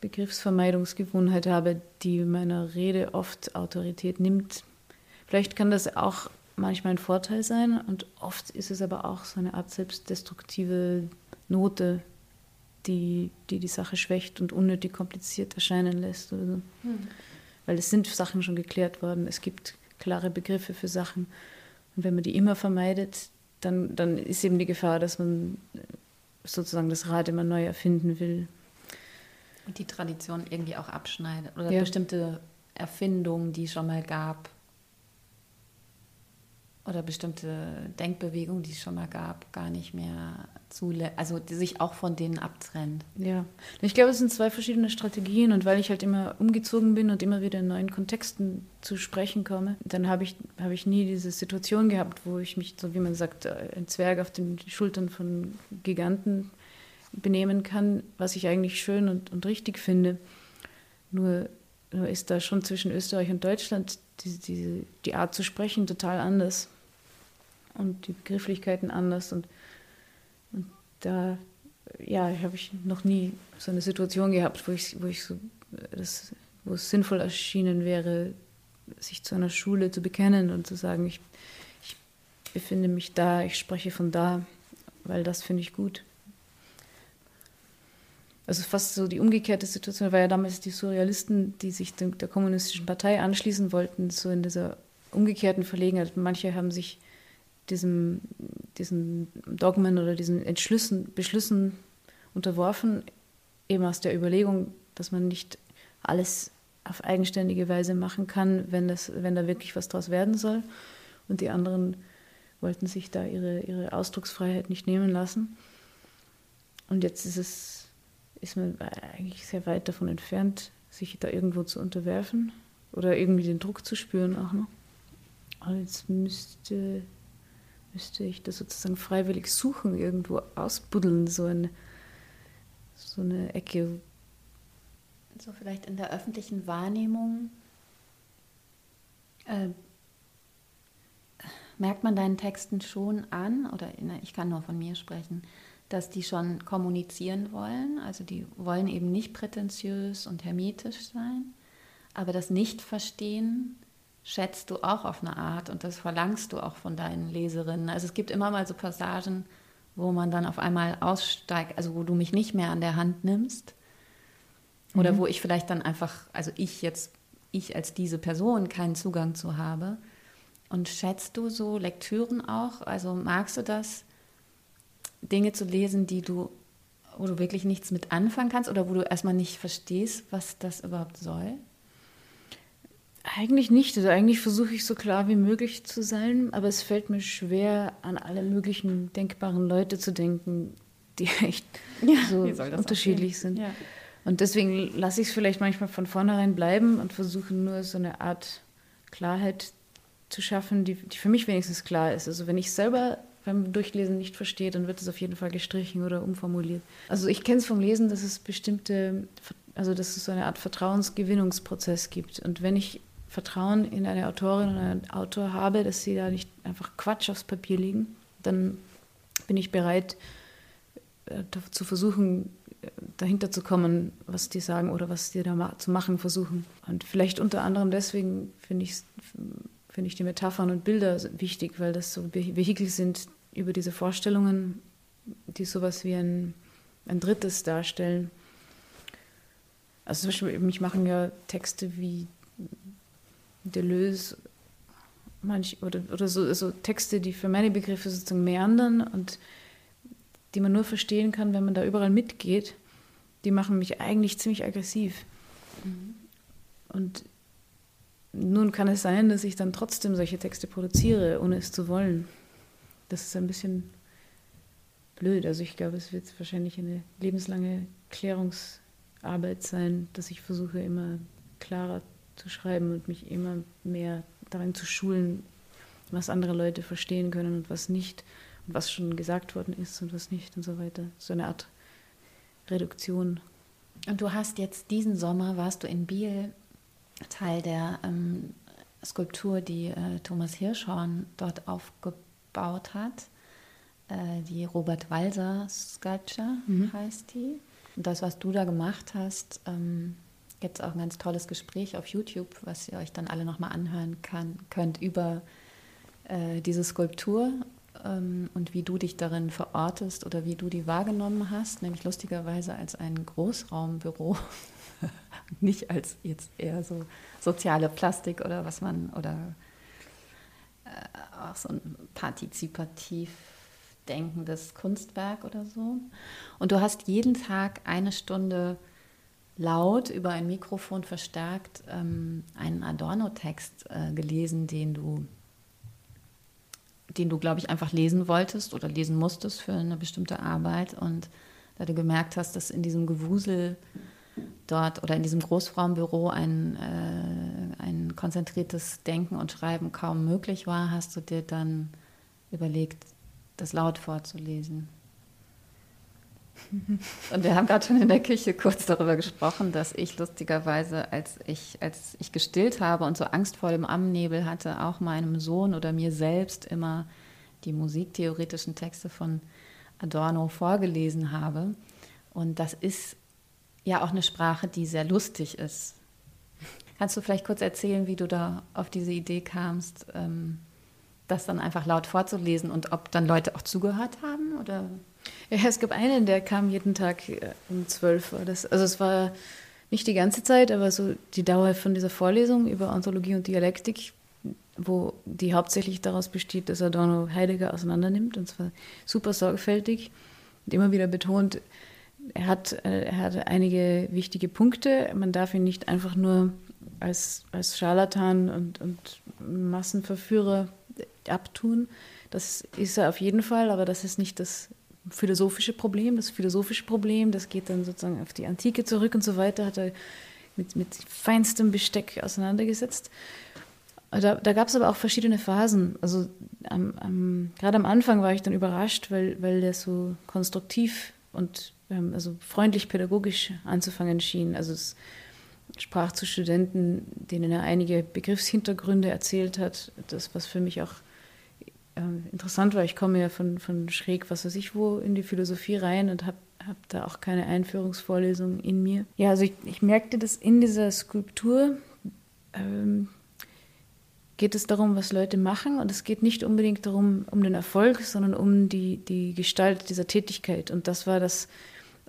Begriffsvermeidungsgewohnheit habe, die meiner Rede oft Autorität nimmt. Vielleicht kann das auch manchmal ein Vorteil sein und oft ist es aber auch so eine Art selbstdestruktive Note, die die, die Sache schwächt und unnötig kompliziert erscheinen lässt. Oder so. Hm. Weil es sind Sachen schon geklärt worden, es gibt klare Begriffe für Sachen. Und wenn man die immer vermeidet, dann, dann ist eben die Gefahr, dass man sozusagen das Rad immer neu erfinden will. Und die Tradition irgendwie auch abschneidet oder ja. bestimmte Erfindungen, die es schon mal gab, oder bestimmte Denkbewegungen, die es schon mal gab, gar nicht mehr zulässt, also die sich auch von denen abtrennt. Ja, ich glaube, es sind zwei verschiedene Strategien und weil ich halt immer umgezogen bin und immer wieder in neuen Kontexten zu sprechen komme, dann habe ich, hab ich nie diese Situation gehabt, wo ich mich, so wie man sagt, ein Zwerg auf den Schultern von Giganten benehmen kann, was ich eigentlich schön und, und richtig finde. Nur, nur ist da schon zwischen Österreich und Deutschland die, die, die Art zu sprechen total anders und die Begrifflichkeiten anders. Und, und da ja, habe ich noch nie so eine Situation gehabt, wo ich, wo ich so, das, wo es sinnvoll erschienen wäre, sich zu einer Schule zu bekennen und zu sagen, ich, ich befinde mich da, ich spreche von da, weil das finde ich gut. Also fast so die umgekehrte Situation, weil ja damals die Surrealisten, die sich der kommunistischen Partei anschließen wollten, so in dieser umgekehrten Verlegenheit. Manche haben sich diesem, diesen Dogmen oder diesen Entschlüssen, Beschlüssen unterworfen, eben aus der Überlegung, dass man nicht alles auf eigenständige Weise machen kann, wenn, das, wenn da wirklich was draus werden soll. Und die anderen wollten sich da ihre, ihre Ausdrucksfreiheit nicht nehmen lassen. Und jetzt ist es ist man eigentlich sehr weit davon entfernt, sich da irgendwo zu unterwerfen oder irgendwie den Druck zu spüren auch noch. Aber jetzt müsste, müsste ich das sozusagen freiwillig suchen, irgendwo ausbuddeln, so eine, so eine Ecke. So vielleicht in der öffentlichen Wahrnehmung äh, merkt man deinen Texten schon an, oder ich kann nur von mir sprechen, dass die schon kommunizieren wollen. Also die wollen eben nicht prätentiös und hermetisch sein. Aber das Nicht-Verstehen schätzt du auch auf eine Art und das verlangst du auch von deinen Leserinnen. Also es gibt immer mal so Passagen, wo man dann auf einmal aussteigt, also wo du mich nicht mehr an der Hand nimmst. Oder mhm. wo ich vielleicht dann einfach, also ich jetzt, ich als diese Person keinen Zugang zu habe. Und schätzt du so Lektüren auch? Also magst du das? Dinge zu lesen, die du, wo du wirklich nichts mit anfangen kannst oder wo du erstmal nicht verstehst, was das überhaupt soll? Eigentlich nicht. Also eigentlich versuche ich so klar wie möglich zu sein, aber es fällt mir schwer, an alle möglichen denkbaren Leute zu denken, die echt ja, so unterschiedlich sind. Ja. Und deswegen lasse ich es vielleicht manchmal von vornherein bleiben und versuche nur so eine Art Klarheit zu schaffen, die, die für mich wenigstens klar ist. Also wenn ich selber beim Durchlesen nicht verstehe, dann wird es auf jeden Fall gestrichen oder umformuliert. Also ich kenne es vom Lesen, dass es bestimmte, also dass es so eine Art Vertrauensgewinnungsprozess gibt. Und wenn ich Vertrauen in eine Autorin oder einen Autor habe, dass sie da nicht einfach Quatsch aufs Papier legen, dann bin ich bereit äh, zu versuchen, dahinter zu kommen, was die sagen oder was die da zu machen versuchen. Und vielleicht unter anderem deswegen finde ich, find ich die Metaphern und Bilder wichtig, weil das so Vehikel sind über diese Vorstellungen, die sowas wie ein, ein drittes darstellen. Also zum Beispiel, mich machen ja Texte wie Deleuze manch, oder, oder so, so Texte, die für meine Begriffe sozusagen meandern und die man nur verstehen kann, wenn man da überall mitgeht, die machen mich eigentlich ziemlich aggressiv. Mhm. Und nun kann es sein, dass ich dann trotzdem solche Texte produziere, ohne es zu wollen. Das ist ein bisschen blöd. Also ich glaube, es wird wahrscheinlich eine lebenslange Klärungsarbeit sein, dass ich versuche, immer klarer zu schreiben und mich immer mehr darin zu schulen, was andere Leute verstehen können und was nicht und was schon gesagt worden ist und was nicht und so weiter. So eine Art Reduktion. Und du hast jetzt diesen Sommer, warst du in Biel Teil der ähm, Skulptur, die äh, Thomas Hirschhorn dort aufgebaut hat. Äh, die Robert Walser Sculpture mhm. heißt die. Und das, was du da gemacht hast, ähm, gibt es auch ein ganz tolles Gespräch auf YouTube, was ihr euch dann alle nochmal anhören kann, könnt über äh, diese Skulptur ähm, und wie du dich darin verortest oder wie du die wahrgenommen hast, nämlich lustigerweise als ein Großraumbüro, nicht als jetzt eher so soziale Plastik oder was man oder äh, auch so ein partizipativ denkendes Kunstwerk oder so. Und du hast jeden Tag eine Stunde laut über ein Mikrofon verstärkt ähm, einen Adorno-Text äh, gelesen, den du den du, glaube ich, einfach lesen wolltest oder lesen musstest für eine bestimmte Arbeit. Und da du gemerkt hast, dass in diesem Gewusel dort oder in diesem Großraumbüro ein, äh, ein konzentriertes Denken und Schreiben kaum möglich war, hast du dir dann überlegt, das laut vorzulesen. Und wir haben gerade schon in der Küche kurz darüber gesprochen, dass ich lustigerweise, als ich, als ich gestillt habe und so Angst vor dem Ammennebel hatte, auch meinem Sohn oder mir selbst immer die musiktheoretischen Texte von Adorno vorgelesen habe. Und das ist ja auch eine Sprache, die sehr lustig ist. Kannst du vielleicht kurz erzählen, wie du da auf diese Idee kamst, ähm, das dann einfach laut vorzulesen und ob dann Leute auch zugehört haben? Oder? Ja, es gab einen, der kam jeden Tag äh, um zwölf. Also es war nicht die ganze Zeit, aber so die Dauer von dieser Vorlesung über Anthologie und Dialektik, wo die hauptsächlich daraus besteht, dass Adorno Heidegger auseinandernimmt und zwar super sorgfältig und immer wieder betont, er hat, äh, er hat einige wichtige Punkte. Man darf ihn nicht einfach nur als, als Scharlatan und, und Massenverführer abtun. Das ist er auf jeden Fall, aber das ist nicht das philosophische Problem. Das philosophische Problem, das geht dann sozusagen auf die Antike zurück und so weiter, hat er mit, mit feinstem Besteck auseinandergesetzt. Da, da gab es aber auch verschiedene Phasen. Also am, am, gerade am Anfang war ich dann überrascht, weil, weil der so konstruktiv und ähm, also freundlich pädagogisch anzufangen schien. Also es sprach zu Studenten, denen er einige Begriffshintergründe erzählt hat, das was für mich auch ähm, interessant war. Ich komme ja von, von schräg, was weiß ich wo, in die Philosophie rein und habe hab da auch keine Einführungsvorlesung in mir. Ja, also ich, ich merkte, dass in dieser Skulptur ähm, geht es darum, was Leute machen und es geht nicht unbedingt darum, um den Erfolg, sondern um die, die Gestalt dieser Tätigkeit. Und das war das,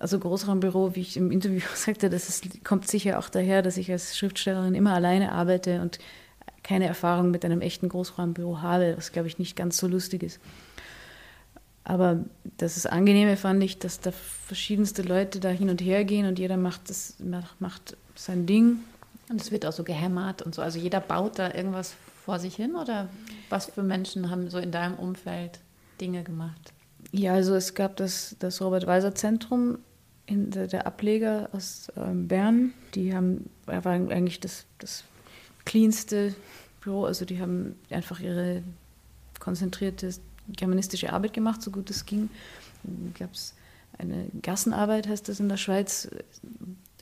also Großraumbüro, wie ich im Interview sagte, das ist, kommt sicher auch daher, dass ich als Schriftstellerin immer alleine arbeite und keine Erfahrung mit einem echten Großraumbüro habe, was glaube ich nicht ganz so lustig ist. Aber das ist Angenehme fand ich, dass da verschiedenste Leute da hin und her gehen und jeder macht, das, macht sein Ding. Und es wird auch so gehämmert und so. Also jeder baut da irgendwas vor sich hin oder was für Menschen haben so in deinem Umfeld Dinge gemacht? Ja, also es gab das, das Robert-Weiser-Zentrum, der Ableger aus ähm, Bern. Die haben, war eigentlich das, das cleanste Büro. Also die haben einfach ihre konzentrierte germanistische Arbeit gemacht, so gut es ging. Gab es eine Gassenarbeit, heißt das in der Schweiz,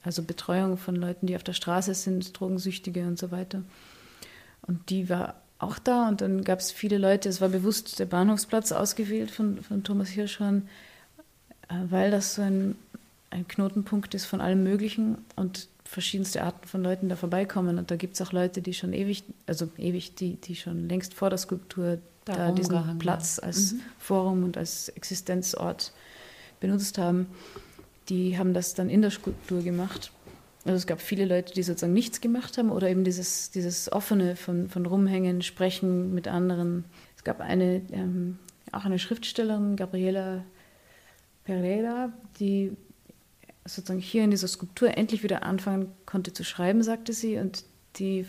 also Betreuung von Leuten, die auf der Straße sind, Drogensüchtige und so weiter. Und die war auch da und dann gab es viele Leute, es war bewusst der Bahnhofsplatz ausgewählt von, von Thomas Hirschhorn, äh, weil das so ein, ein Knotenpunkt ist von allem Möglichen und verschiedenste Arten von Leuten da vorbeikommen. Und da gibt es auch Leute, die schon ewig, also ewig, die, die schon längst vor der Skulptur da, da diesen Platz als mhm. Forum und als Existenzort benutzt haben. Die haben das dann in der Skulptur gemacht. Also es gab viele Leute, die sozusagen nichts gemacht haben oder eben dieses, dieses offene von, von Rumhängen, Sprechen mit anderen. Es gab eine, ähm, auch eine Schriftstellerin, Gabriela Pereira, die sozusagen hier in dieser Skulptur endlich wieder anfangen konnte zu schreiben, sagte sie, und die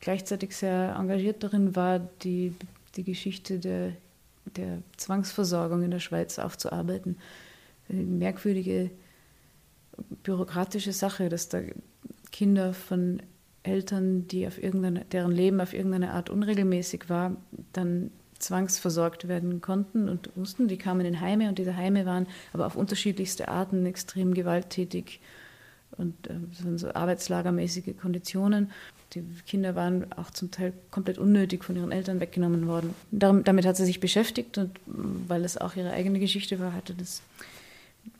gleichzeitig sehr engagiert darin war, die, die Geschichte der, der Zwangsversorgung in der Schweiz aufzuarbeiten. Eine merkwürdige bürokratische Sache, dass da Kinder von Eltern, die auf irgendeine, deren Leben auf irgendeine Art unregelmäßig war, dann zwangsversorgt werden konnten und mussten. Die kamen in Heime und diese Heime waren aber auf unterschiedlichste Arten extrem gewalttätig und äh, so arbeitslagermäßige Konditionen. Die Kinder waren auch zum Teil komplett unnötig von ihren Eltern weggenommen worden. Damit hat sie sich beschäftigt und weil es auch ihre eigene Geschichte war, hatte das,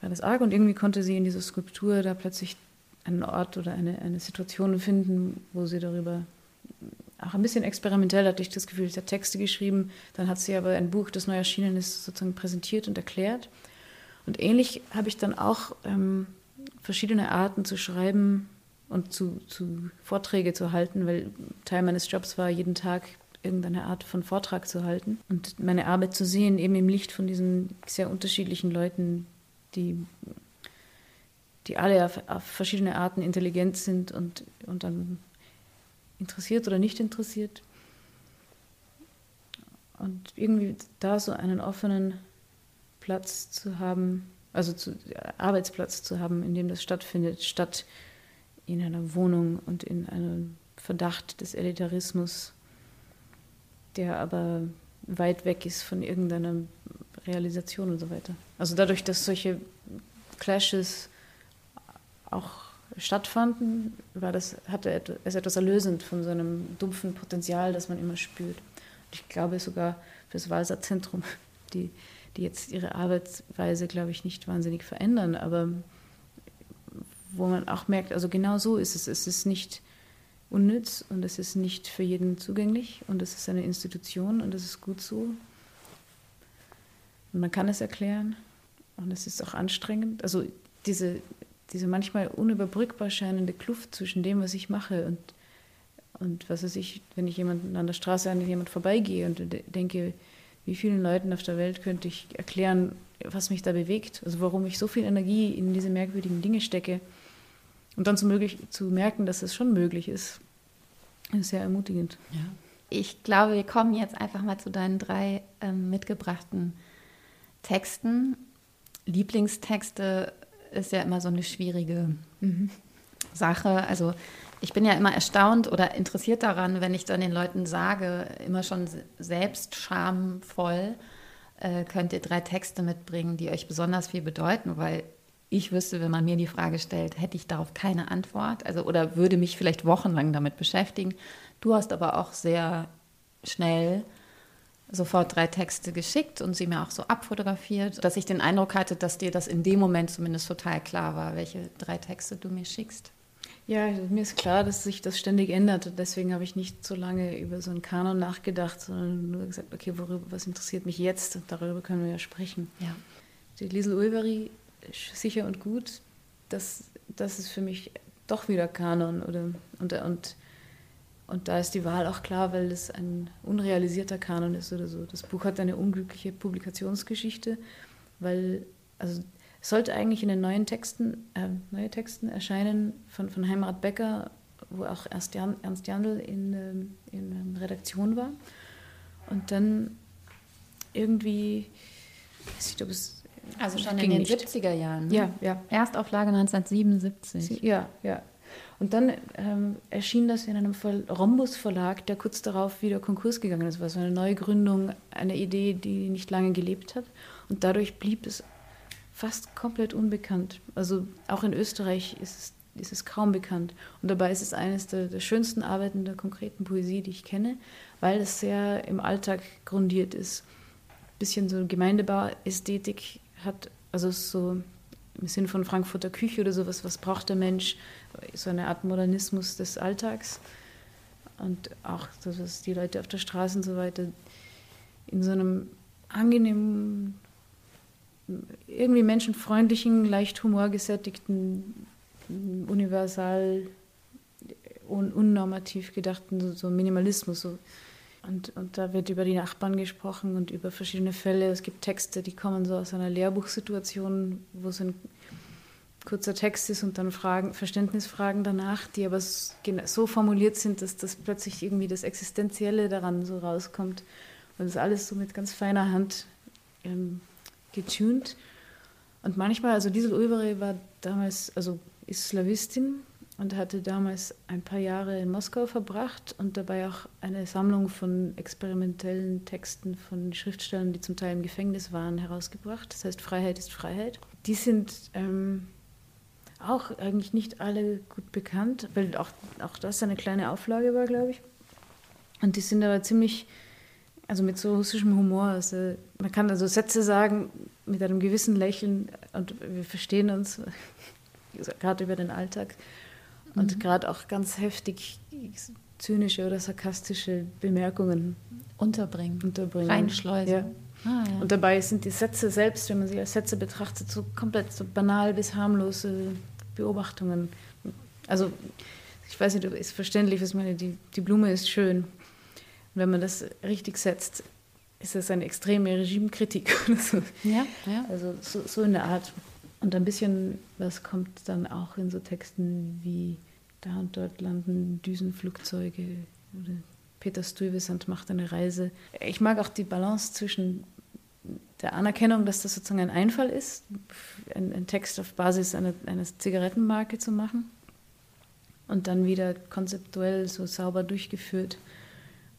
war das arg und irgendwie konnte sie in dieser Skulptur da plötzlich einen Ort oder eine, eine Situation finden, wo sie darüber auch ein bisschen experimentell, hatte ich das Gefühl, sie hat Texte geschrieben, dann hat sie aber ein Buch, das neu erschienen ist, sozusagen präsentiert und erklärt. Und ähnlich habe ich dann auch ähm, verschiedene Arten zu schreiben und zu, zu Vorträge zu halten, weil Teil meines Jobs war, jeden Tag irgendeine Art von Vortrag zu halten und meine Arbeit zu sehen, eben im Licht von diesen sehr unterschiedlichen Leuten, die, die alle auf, auf verschiedene Arten intelligent sind und, und dann interessiert oder nicht interessiert. Und irgendwie da so einen offenen Platz zu haben, also zu, Arbeitsplatz zu haben, in dem das stattfindet, statt in einer Wohnung und in einem Verdacht des Elitarismus, der aber weit weg ist von irgendeiner Realisation und so weiter. Also dadurch, dass solche Clashes auch stattfanden, war das, hatte es etwas erlösend von so einem dumpfen Potenzial, das man immer spürt. Und ich glaube sogar für das Walser Zentrum, die, die jetzt ihre Arbeitsweise, glaube ich, nicht wahnsinnig verändern, aber wo man auch merkt, also genau so ist es. Es ist nicht unnütz und es ist nicht für jeden zugänglich und es ist eine Institution und es ist gut so. Und man kann es erklären und es ist auch anstrengend. Also diese diese manchmal unüberbrückbar scheinende Kluft zwischen dem, was ich mache und, und was weiß ich, wenn ich jemanden an der Straße an jemand vorbeigehe und denke, wie vielen Leuten auf der Welt könnte ich erklären, was mich da bewegt, also warum ich so viel Energie in diese merkwürdigen Dinge stecke und dann zu, möglich, zu merken, dass es schon möglich ist, ist sehr ermutigend. Ja. Ich glaube, wir kommen jetzt einfach mal zu deinen drei ähm, mitgebrachten Texten. Lieblingstexte ist ja immer so eine schwierige mhm. Sache. Also ich bin ja immer erstaunt oder interessiert daran, wenn ich dann den Leuten sage, immer schon selbst schamvoll, äh, könnt ihr drei Texte mitbringen, die euch besonders viel bedeuten, weil ich wüsste, wenn man mir die Frage stellt, hätte ich darauf keine Antwort, also oder würde mich vielleicht wochenlang damit beschäftigen. Du hast aber auch sehr schnell sofort drei Texte geschickt und sie mir auch so abfotografiert, dass ich den Eindruck hatte, dass dir das in dem Moment zumindest total klar war, welche drei Texte du mir schickst. Ja, mir ist klar, dass sich das ständig ändert. Deswegen habe ich nicht so lange über so einen Kanon nachgedacht, sondern nur gesagt, okay, worüber, was interessiert mich jetzt? Und darüber können wir ja sprechen. Ja. Die Liesel Ulveri, sicher und gut, das, das ist für mich doch wieder Kanon. Oder, und, und und da ist die Wahl auch klar, weil es ein unrealisierter Kanon ist oder so. Das Buch hat eine unglückliche Publikationsgeschichte, weil also es sollte eigentlich in den neuen Texten, äh, neue Texten erscheinen von, von Heimat Becker, wo auch erst Jan, Ernst Jandl in, ähm, in, Redaktion war. Und dann irgendwie, weiß ich, ob es also schon in den nicht. 70er Jahren. Ne? Ja, ja. Erstauflage 1977. Ja, ja. Und dann ähm, erschien das in einem Ver Rhombus Verlag, der kurz darauf wieder Konkurs gegangen ist. Das war so eine Neugründung, eine Idee, die nicht lange gelebt hat. Und dadurch blieb es fast komplett unbekannt. Also auch in Österreich ist es, ist es kaum bekannt. Und dabei ist es eines der, der schönsten Arbeiten der konkreten Poesie, die ich kenne, weil es sehr im Alltag grundiert ist. Bisschen so Gemeindebauästhetik hat, also so im Sinn von Frankfurter Küche oder sowas, was braucht der Mensch, so eine Art Modernismus des Alltags und auch, dass die Leute auf der Straße und so weiter in so einem angenehmen, irgendwie menschenfreundlichen, leicht humorgesättigten, universal, un unnormativ gedachten so, Minimalismus. So. Und, und da wird über die Nachbarn gesprochen und über verschiedene Fälle. Es gibt Texte, die kommen so aus einer Lehrbuchsituation, wo so ein kurzer Text ist und dann Fragen, Verständnisfragen danach, die aber so formuliert sind, dass das plötzlich irgendwie das Existenzielle daran so rauskommt. Und das alles so mit ganz feiner Hand ähm, getunt. Und manchmal, also Diesel Ulvere war damals, also ist Slawistin und hatte damals ein paar Jahre in Moskau verbracht und dabei auch eine Sammlung von experimentellen Texten von Schriftstellern, die zum Teil im Gefängnis waren, herausgebracht. Das heißt, Freiheit ist Freiheit. Die sind ähm, auch eigentlich nicht alle gut bekannt, weil auch, auch das eine kleine Auflage war, glaube ich. Und die sind aber ziemlich, also mit so russischem Humor. Also man kann also Sätze sagen mit einem gewissen Lächeln und wir verstehen uns gerade über den Alltag und mhm. gerade auch ganz heftig zynische oder sarkastische Bemerkungen unterbringen, unterbringen. reinschleusen. Ja. Ah, ja. Und dabei sind die Sätze selbst, wenn man sie als Sätze betrachtet, so komplett so banal bis harmlose Beobachtungen. Also ich weiß nicht, ist verständlich, was meine, die, die Blume ist schön. Und wenn man das richtig setzt, ist das eine extreme Regimekritik. so. Ja, ja. Also so, so in der Art. Und ein bisschen, was kommt dann auch in so Texten wie da und dort landen Düsenflugzeuge oder Peter Stuyvesant macht eine Reise. Ich mag auch die Balance zwischen der Anerkennung, dass das sozusagen ein Einfall ist, einen Text auf Basis einer, einer Zigarettenmarke zu machen und dann wieder konzeptuell so sauber durchgeführt.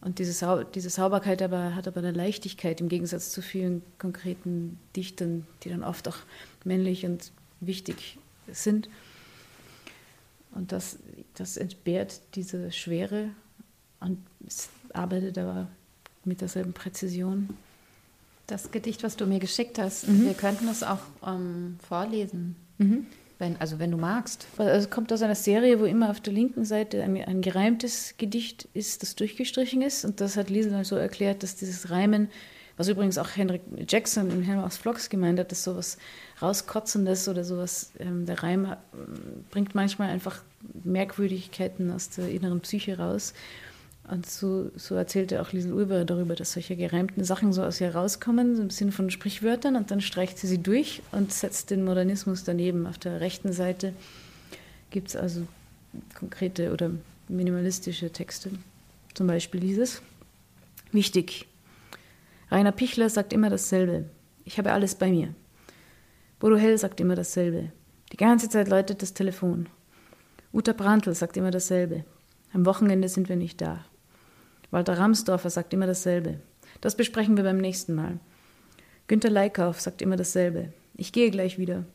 Und diese, Sau diese Sauberkeit aber, hat aber eine Leichtigkeit im Gegensatz zu vielen konkreten Dichtern, die dann oft auch männlich und wichtig sind. Und das, das entbehrt diese Schwere und arbeitet aber mit derselben Präzision. Das Gedicht, was du mir geschickt hast, mhm. wir könnten es auch ähm, vorlesen. Mhm. Wenn, also wenn du magst. Es kommt aus einer Serie, wo immer auf der linken Seite ein, ein gereimtes Gedicht ist, das durchgestrichen ist. Und das hat Liesel so erklärt, dass dieses Reimen, was übrigens auch Henrik Jackson in Henry Vlogs gemeint hat, dass sowas rauskotzendes oder sowas, ähm, der Reim äh, bringt manchmal einfach Merkwürdigkeiten aus der inneren Psyche raus. Und so, so erzählte auch Liesel Ulber darüber, dass solche gereimten Sachen so aus ihr rauskommen, so im Sinne von Sprichwörtern, und dann streicht sie sie durch und setzt den Modernismus daneben. Auf der rechten Seite gibt es also konkrete oder minimalistische Texte. Zum Beispiel dieses. Wichtig. Rainer Pichler sagt immer dasselbe. Ich habe alles bei mir. Bodo Hell sagt immer dasselbe. Die ganze Zeit läutet das Telefon. Uta Brandl sagt immer dasselbe. Am Wochenende sind wir nicht da. Walter Ramsdorfer sagt immer dasselbe. Das besprechen wir beim nächsten Mal. Günter Leikauf sagt immer dasselbe. Ich gehe gleich wieder.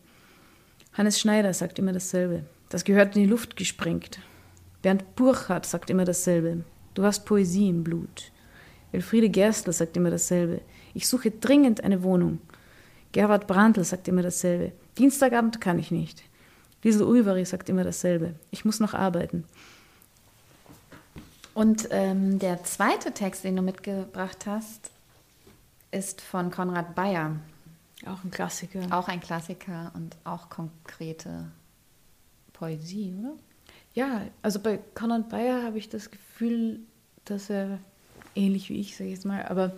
Hannes Schneider sagt immer dasselbe. Das gehört in die Luft gesprengt. Bernd Burchardt sagt immer dasselbe. Du hast Poesie im Blut. Elfriede Gerstler sagt immer dasselbe. Ich suche dringend eine Wohnung. Gerhard Brandl sagt immer dasselbe. Dienstagabend kann ich nicht. Liesel Ulvari sagt immer dasselbe. Ich muss noch arbeiten. Und ähm, der zweite Text, den du mitgebracht hast, ist von Konrad Bayer. Auch ein Klassiker. Auch ein Klassiker und auch konkrete Poesie, oder? Ja, also bei Konrad Bayer habe ich das Gefühl, dass er ähnlich wie ich, sage ich jetzt mal, aber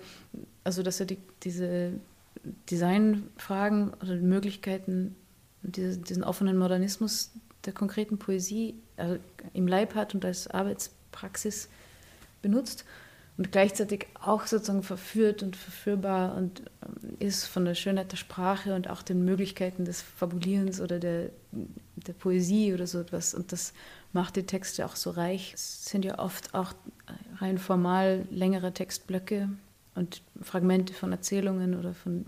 also dass er die, diese Designfragen oder Möglichkeiten, diese, diesen offenen Modernismus der konkreten Poesie also im Leib hat und als Arbeits Praxis benutzt und gleichzeitig auch sozusagen verführt und verführbar und ähm, ist von der Schönheit der Sprache und auch den Möglichkeiten des Fabulierens oder der, der Poesie oder so etwas. Und das macht die Texte auch so reich. Es sind ja oft auch rein formal längere Textblöcke und Fragmente von Erzählungen oder von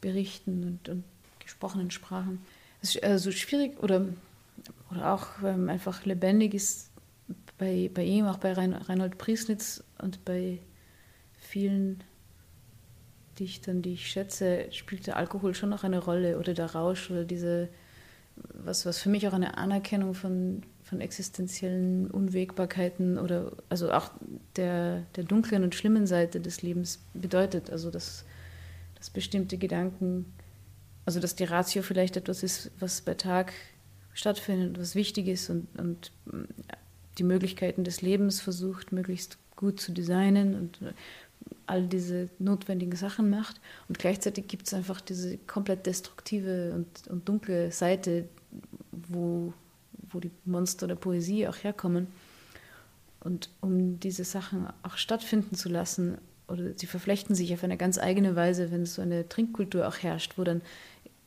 Berichten und, und gesprochenen Sprachen. Es ist also schwierig oder, oder auch einfach lebendig ist bei, bei ihm, auch bei Reinhold Priesnitz und bei vielen Dichtern, die ich schätze, spielt der Alkohol schon noch eine Rolle oder der Rausch oder diese, was, was für mich auch eine Anerkennung von, von existenziellen Unwägbarkeiten oder also auch der, der dunklen und schlimmen Seite des Lebens bedeutet. Also dass, dass bestimmte Gedanken, also dass die Ratio vielleicht etwas ist, was bei Tag stattfindet, was wichtig ist und, und die Möglichkeiten des Lebens versucht, möglichst gut zu designen und all diese notwendigen Sachen macht. Und gleichzeitig gibt es einfach diese komplett destruktive und, und dunkle Seite, wo, wo die Monster der Poesie auch herkommen. Und um diese Sachen auch stattfinden zu lassen, oder sie verflechten sich auf eine ganz eigene Weise, wenn so eine Trinkkultur auch herrscht, wo dann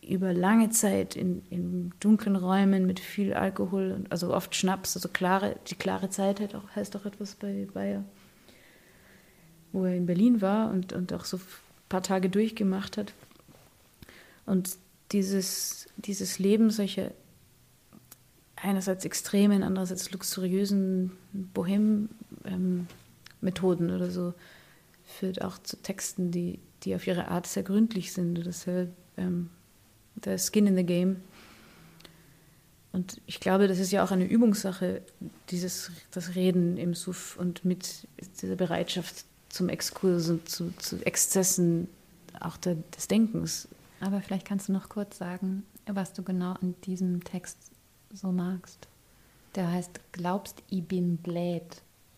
über lange Zeit in, in dunklen Räumen mit viel Alkohol, also oft Schnaps, also klare, die klare Zeit heißt auch, heißt auch etwas bei Bayer wo er in Berlin war und, und auch so ein paar Tage durchgemacht hat. Und dieses, dieses Leben solcher einerseits extremen, andererseits luxuriösen Bohem-Methoden ähm, oder so führt auch zu Texten, die, die auf ihre Art sehr gründlich sind oder sehr ähm, der Skin in the Game. Und ich glaube, das ist ja auch eine Übungssache, dieses, das Reden im Suff und mit dieser Bereitschaft zum Exkurs und zu, zu Exzessen auch der, des Denkens. Aber vielleicht kannst du noch kurz sagen, was du genau an diesem Text so magst. Der heißt Glaubst, ich bin blöd.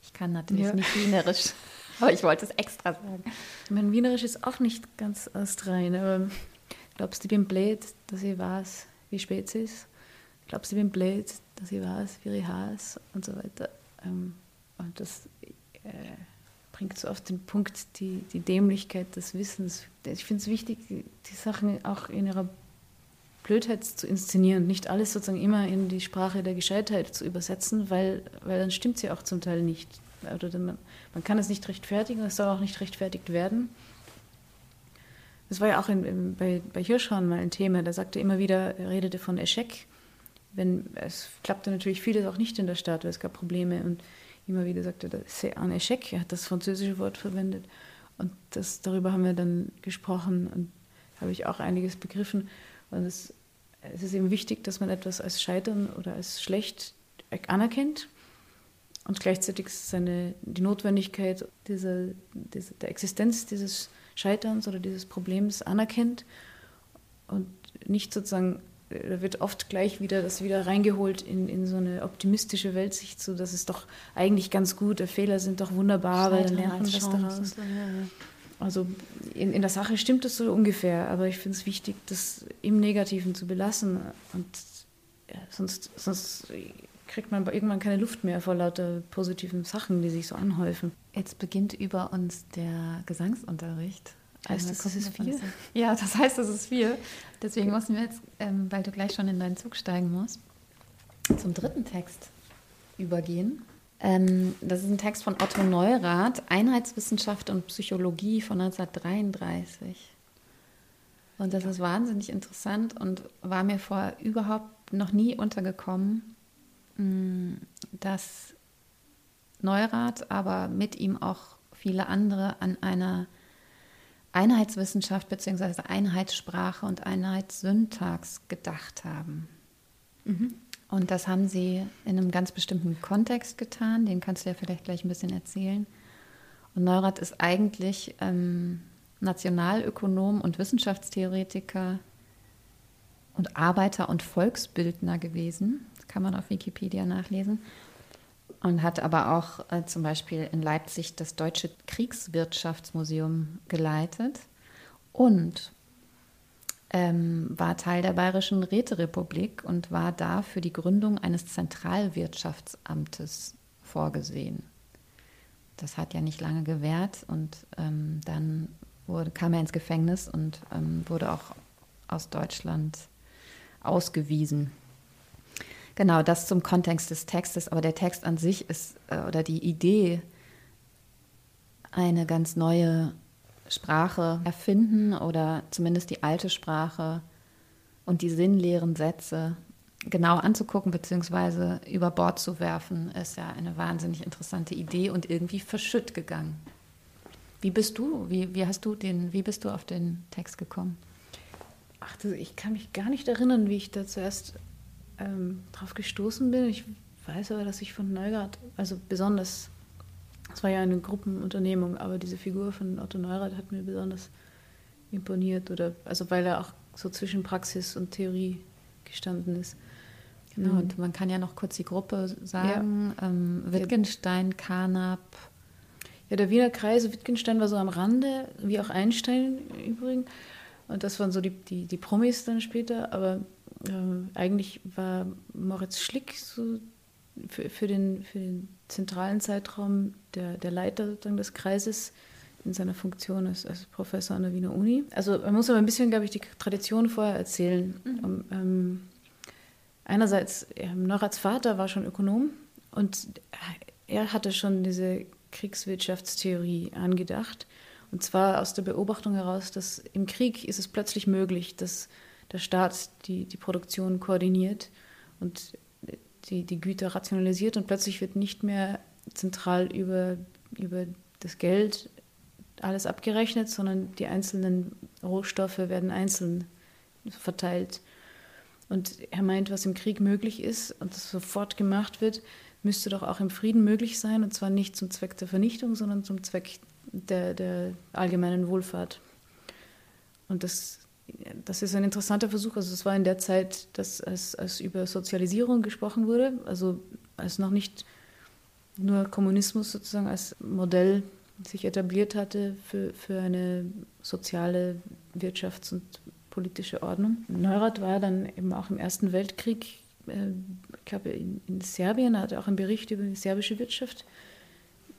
Ich kann natürlich ja. nicht Wienerisch, aber ich wollte es extra sagen. Mein Wienerisch ist auch nicht ganz astrein, aber glaubst, ich bin blöd, dass ich weiß, wie spät es ist? Glaubst, ich bin blöd, dass ich weiß, wie ich heiße und so weiter. Ähm, und das äh, bringt so auf den Punkt die, die Dämlichkeit des Wissens. Ich finde es wichtig, die, die Sachen auch in ihrer Blödheit zu inszenieren, nicht alles sozusagen immer in die Sprache der Gescheitheit zu übersetzen, weil, weil dann stimmt sie auch zum Teil nicht. Oder man, man kann es nicht rechtfertigen, es soll auch nicht rechtfertigt werden. Das war ja auch in, in, bei, bei Hirschhorn mal ein Thema, da sagte immer wieder, er redete von Eschek. Wenn, es klappte natürlich vieles auch nicht in der Stadt, weil es gab Probleme und immer wieder sagte, c'est un échec, er hat das französische Wort verwendet. Und das, darüber haben wir dann gesprochen und habe ich auch einiges begriffen. Und es, es ist eben wichtig, dass man etwas als Scheitern oder als schlecht anerkennt und gleichzeitig seine, die Notwendigkeit dieser, dieser, der Existenz dieses Scheiterns oder dieses Problems anerkennt und nicht sozusagen da wird oft gleich wieder das wieder reingeholt in, in so eine optimistische Weltsicht, so dass es doch eigentlich ganz gut, der Fehler sind doch wunderbar, weil dann lernt man was daraus. Also in, in der Sache stimmt das so ungefähr, aber ich finde es wichtig, das im Negativen zu belassen und ja, sonst, sonst kriegt man irgendwann keine Luft mehr vor lauter positiven Sachen, die sich so anhäufen. Jetzt beginnt über uns der Gesangsunterricht. Heißt das, das ist vier? Ja, das heißt, das ist vier. Deswegen müssen wir jetzt, ähm, weil du gleich schon in deinen Zug steigen musst, zum dritten Text übergehen. Ähm, das ist ein Text von Otto Neurath, Einheitswissenschaft und Psychologie von 1933. Und das ist wahnsinnig interessant und war mir vorher überhaupt noch nie untergekommen, mm, dass Neurath, aber mit ihm auch viele andere an einer Einheitswissenschaft bzw. Einheitssprache und Einheitssyntax gedacht haben. Mhm. Und das haben sie in einem ganz bestimmten Kontext getan, den kannst du ja vielleicht gleich ein bisschen erzählen. Und Neurath ist eigentlich ähm, Nationalökonom und Wissenschaftstheoretiker und Arbeiter und Volksbildner gewesen. Kann man auf Wikipedia nachlesen und hat aber auch äh, zum Beispiel in Leipzig das Deutsche Kriegswirtschaftsmuseum geleitet und ähm, war Teil der Bayerischen Räterepublik und war da für die Gründung eines Zentralwirtschaftsamtes vorgesehen. Das hat ja nicht lange gewährt und ähm, dann wurde, kam er ins Gefängnis und ähm, wurde auch aus Deutschland ausgewiesen. Genau, das zum Kontext des Textes, aber der Text an sich ist, äh, oder die Idee, eine ganz neue Sprache erfinden oder zumindest die alte Sprache und die sinnleeren Sätze genau anzugucken bzw. über Bord zu werfen, ist ja eine wahnsinnig interessante Idee und irgendwie verschütt gegangen. Wie bist du? Wie, wie hast du den, wie bist du auf den Text gekommen? Ach, ich kann mich gar nicht erinnern, wie ich da zuerst ähm, drauf gestoßen bin. Ich weiß aber, dass ich von Neugard, also besonders, es war ja eine Gruppenunternehmung, aber diese Figur von Otto Neurath hat mir besonders imponiert oder also weil er auch so zwischen Praxis und Theorie gestanden ist. Genau, und man kann ja noch kurz die Gruppe sagen. Ja. Ähm, Wittgenstein, Carnap. Ja, der Wiener Kreis, Wittgenstein war so am Rande, wie auch Einstein übrigens. Und das waren so die, die, die Promis dann später. Aber äh, eigentlich war Moritz Schlick so für, für, den, für den zentralen Zeitraum der, der Leiter des Kreises in seiner Funktion als, als, Professor an der Wiener Uni. Also man muss aber ein bisschen, glaube ich, die Tradition vorher erzählen. Mhm. Um, ähm, einerseits, ähm, Neurats Vater war schon Ökonom und er hatte schon diese Kriegswirtschaftstheorie angedacht. Und zwar aus der Beobachtung heraus, dass im Krieg ist es plötzlich möglich, dass der Staat die, die Produktion koordiniert und die, die Güter rationalisiert und plötzlich wird nicht mehr zentral über, über das Geld alles abgerechnet, sondern die einzelnen Rohstoffe werden einzeln verteilt. Und er meint, was im Krieg möglich ist und das sofort gemacht wird, müsste doch auch im Frieden möglich sein, und zwar nicht zum Zweck der Vernichtung, sondern zum Zweck der, der allgemeinen Wohlfahrt. Und das, das ist ein interessanter Versuch. Also es war in der Zeit, dass als, als über Sozialisierung gesprochen wurde, also als noch nicht nur Kommunismus sozusagen als Modell sich etabliert hatte für, für eine soziale Wirtschafts- und politische Ordnung. Neurath war dann eben auch im Ersten Weltkrieg, äh, ich glaube in, in Serbien, hat auch einen Bericht über die serbische Wirtschaft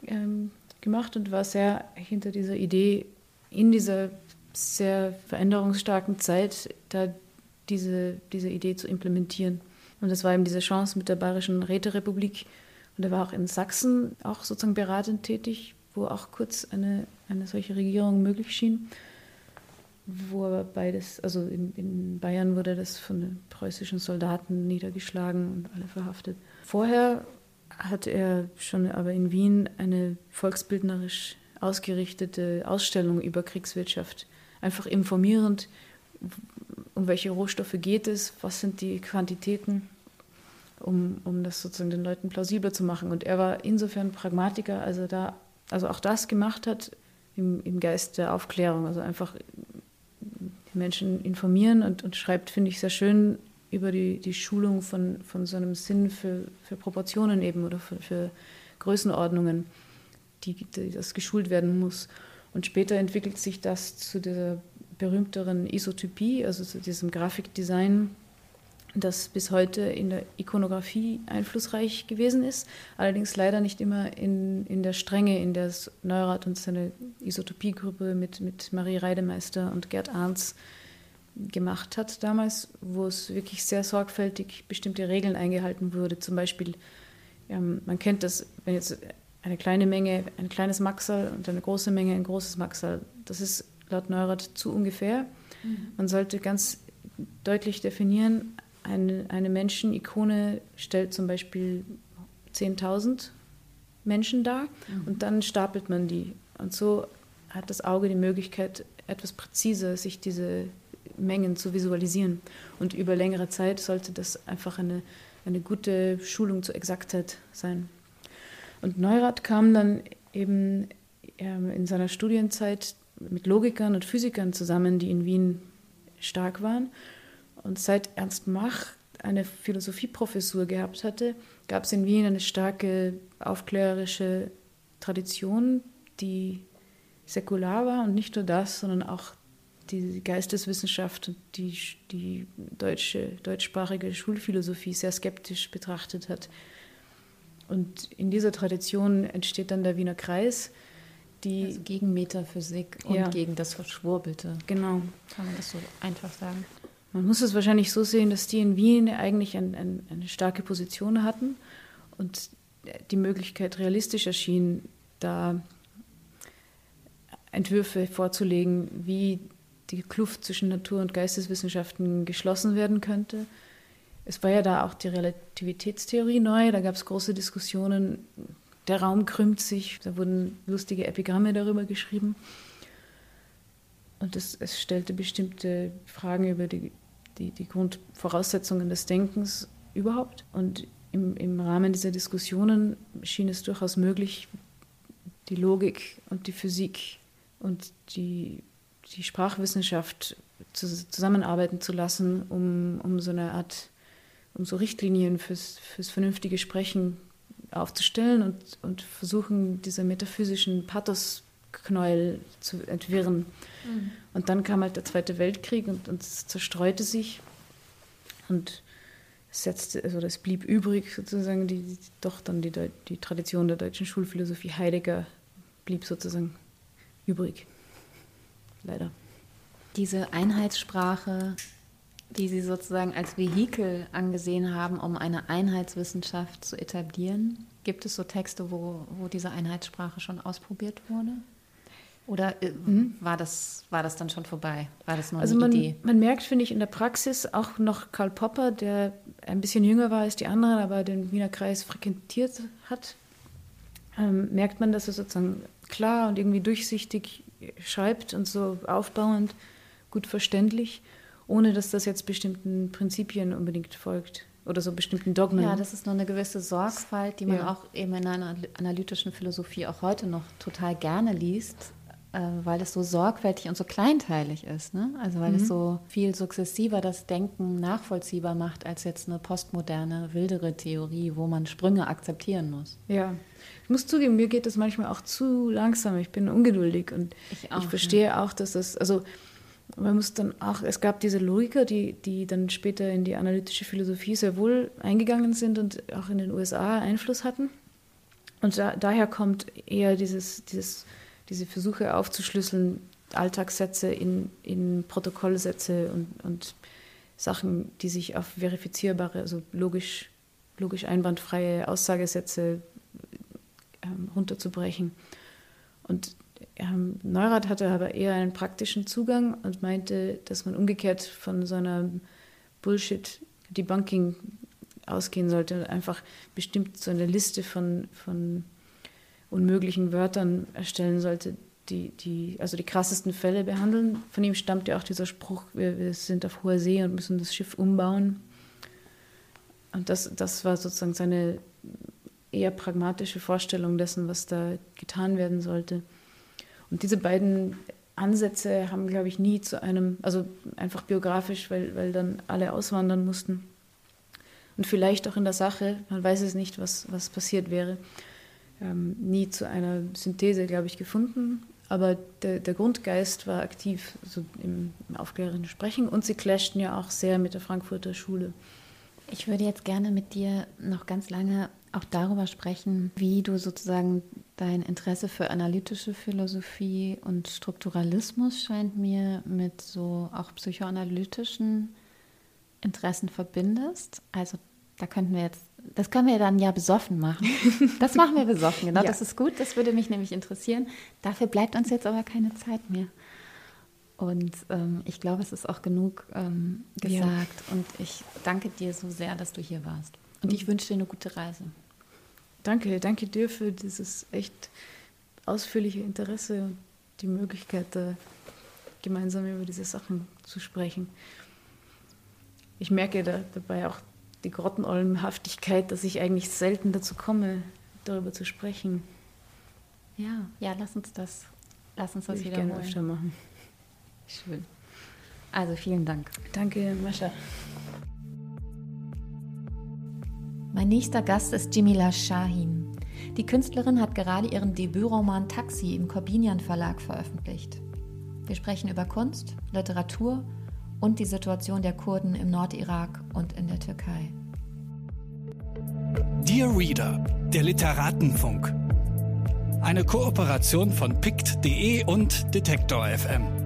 ähm, gemacht und war sehr hinter dieser Idee, in dieser sehr veränderungsstarken Zeit, da diese, diese Idee zu implementieren. Und das war eben diese Chance mit der Bayerischen Räterepublik. Und er war auch in Sachsen auch sozusagen beratend tätig, wo auch kurz eine, eine solche Regierung möglich schien wo aber beides, also in, in, Bayern wurde das von den preußischen Soldaten niedergeschlagen und alle verhaftet. Vorher hat er schon aber in Wien eine volksbildnerisch ausgerichtete Ausstellung über Kriegswirtschaft, einfach informierend, um welche Rohstoffe geht es, was sind die Quantitäten, um, um das sozusagen den Leuten plausibler zu machen. Und er war insofern Pragmatiker, als er da also auch das gemacht hat im, im Geist der Aufklärung, also einfach die Menschen informieren und, und schreibt, finde ich, sehr schön über die, die Schulung von, von so einem Sinn für, für Proportionen eben oder für, für Größenordnungen, die, die das geschult werden muss. Und später entwickelt sich das zu dieser berühmteren Isotypie, also zu diesem Grafikdesign, das bis heute in der Ikonografie einflussreich gewesen ist, allerdings leider nicht immer in, in der Strenge, in der Neurath und seine Isotopiegruppe mit, mit Marie Reidemeister und Gerd Arnz gemacht hat damals, wo es wirklich sehr sorgfältig bestimmte Regeln eingehalten wurde. Zum Beispiel, ähm, man kennt das, wenn jetzt eine kleine Menge ein kleines Maxal und eine große Menge ein großes Maxal, das ist laut Neurath zu ungefähr. Mhm. Man sollte ganz deutlich definieren, eine, eine Menschenikone stellt zum Beispiel 10.000 Menschen dar mhm. und dann stapelt man die. Und so hat das Auge die Möglichkeit, etwas präziser sich diese Mengen zu visualisieren. Und über längere Zeit sollte das einfach eine, eine gute Schulung zur Exaktheit sein. Und Neurath kam dann eben ähm, in seiner Studienzeit mit Logikern und Physikern zusammen, die in Wien stark waren und seit Ernst Mach eine Philosophieprofessur gehabt hatte, gab es in Wien eine starke aufklärerische Tradition, die säkular war und nicht nur das, sondern auch die Geisteswissenschaft und die, die deutsche, deutschsprachige Schulphilosophie sehr skeptisch betrachtet hat. Und in dieser Tradition entsteht dann der Wiener Kreis, die. Also gegen Metaphysik und Ja. gegen das Verschwurbelte. Genau. Kann man das so einfach sagen? Man muss es wahrscheinlich so sehen, dass die in Wien eigentlich ein, ein, eine starke Position hatten und die Möglichkeit realistisch erschien, da Entwürfe vorzulegen, wie die Kluft zwischen Natur- und Geisteswissenschaften geschlossen werden könnte. Es war ja da auch die Relativitätstheorie neu, da gab es große Diskussionen, der Raum krümmt sich, da wurden lustige Epigramme darüber geschrieben. Und es, es stellte bestimmte Fragen über die, die, die Grundvoraussetzungen des Denkens überhaupt. Und im, im Rahmen dieser Diskussionen schien es durchaus möglich, die Logik und die Physik und die, die Sprachwissenschaft zu, zusammenarbeiten zu lassen, um, um so eine Art, um so Richtlinien fürs, fürs vernünftige Sprechen aufzustellen und, und versuchen, diese metaphysischen Pathosknäuel zu entwirren. Und dann kam halt der Zweite Weltkrieg und, und es zerstreute sich und es setzte, also das blieb übrig sozusagen, die, die, doch dann die, die Tradition der deutschen Schulphilosophie Heidegger blieb sozusagen übrig. Leider. Diese Einheitssprache, die Sie sozusagen als Vehikel angesehen haben, um eine Einheitswissenschaft zu etablieren, gibt es so Texte, wo, wo diese Einheitssprache schon ausprobiert wurde? Oder äh, war, das, war das dann schon vorbei? War das nur Also eine man, Idee? man merkt, finde ich, in der Praxis auch noch Karl Popper, der ein bisschen jünger war als die anderen, aber den Wiener Kreis frequentiert hat, ähm, merkt man, dass er sozusagen klar und irgendwie durchsichtig schreibt und so aufbauend, gut verständlich, ohne dass das jetzt bestimmten Prinzipien unbedingt folgt oder so bestimmten Dogmen. Ja, das ist nur eine gewisse Sorgfalt, die man Ja. auch eben in einer analytischen Philosophie auch heute noch total gerne liest, äh, weil es so sorgfältig und so kleinteilig ist. Ne? Also weil es so viel sukzessiver das Denken nachvollziehbar macht als jetzt eine postmoderne, wildere Theorie, wo man Sprünge akzeptieren muss. Ja, ich muss zugeben, mir geht das manchmal auch zu langsam. Ich bin ungeduldig und Ich ich, auch, verstehe auch, dass das, also man muss dann auch, es gab diese Logiker, die, die dann später in die analytische Philosophie sehr wohl eingegangen sind und auch in den USA Einfluss hatten. Und da, daher kommt eher dieses, dieses, diese Versuche aufzuschlüsseln, Alltagssätze in, in Protokollsätze und, und Sachen, die sich auf verifizierbare, also logisch, logisch einwandfreie Aussagesätze ähm, runterzubrechen. Und ähm, Neurath hatte aber eher einen praktischen Zugang und meinte, dass man umgekehrt von so einer Bullshit-Debunking ausgehen sollte und einfach bestimmt so eine Liste von, von unmöglichen Wörtern erstellen sollte, die, die also die krassesten Fälle behandeln. Von ihm stammt ja auch dieser Spruch, wir, wir sind auf hoher See und müssen das Schiff umbauen. Und das, das war sozusagen seine eher pragmatische Vorstellung dessen, was da getan werden sollte. Und diese beiden Ansätze haben, glaube ich, nie zu einem, also einfach biografisch, weil, weil dann alle auswandern mussten. Und vielleicht auch in der Sache, man weiß es nicht, was, was passiert wäre, ähm, nie zu einer Synthese, glaube ich, gefunden. Aber der, der Grundgeist war aktiv so im, im aufklärenden Sprechen und sie clashten ja auch sehr mit der Frankfurter Schule. Ich würde jetzt gerne mit dir noch ganz lange auch darüber sprechen, wie du sozusagen dein Interesse für analytische Philosophie und Strukturalismus scheint mir mit so auch psychoanalytischen Interessen verbindest. Also da könnten wir jetzt, das können wir dann ja besoffen machen. Das machen wir besoffen, genau. Ja. Das ist gut, das würde mich nämlich interessieren. Dafür bleibt uns jetzt aber keine Zeit mehr. Und ähm, ich glaube, es ist auch genug ähm, Ja. gesagt. Und ich danke dir so sehr, dass du hier warst. Und ich wünsche dir eine gute Reise. Danke, danke dir für dieses echt ausführliche Interesse und die Möglichkeit, da gemeinsam über diese Sachen zu sprechen. Ich merke da, dabei auch die Grottenolmenhaftigkeit, dass ich eigentlich selten dazu komme, darüber zu sprechen. Ja, ja, lass uns das, lass uns das Würde ich gerne wiederholen. öfter machen. Schön. Also vielen Dank. Danke, Mascha. Mein nächster Gast ist Jamila Shahin. Die Künstlerin hat gerade ihren Debütroman Taxi im Corbinian Verlag veröffentlicht. Wir sprechen über Kunst, Literatur und die Situation der Kurden im Nordirak und in der Türkei. Dear Reader, der Literatenfunk. Eine Kooperation von pict.de und Detektor FM.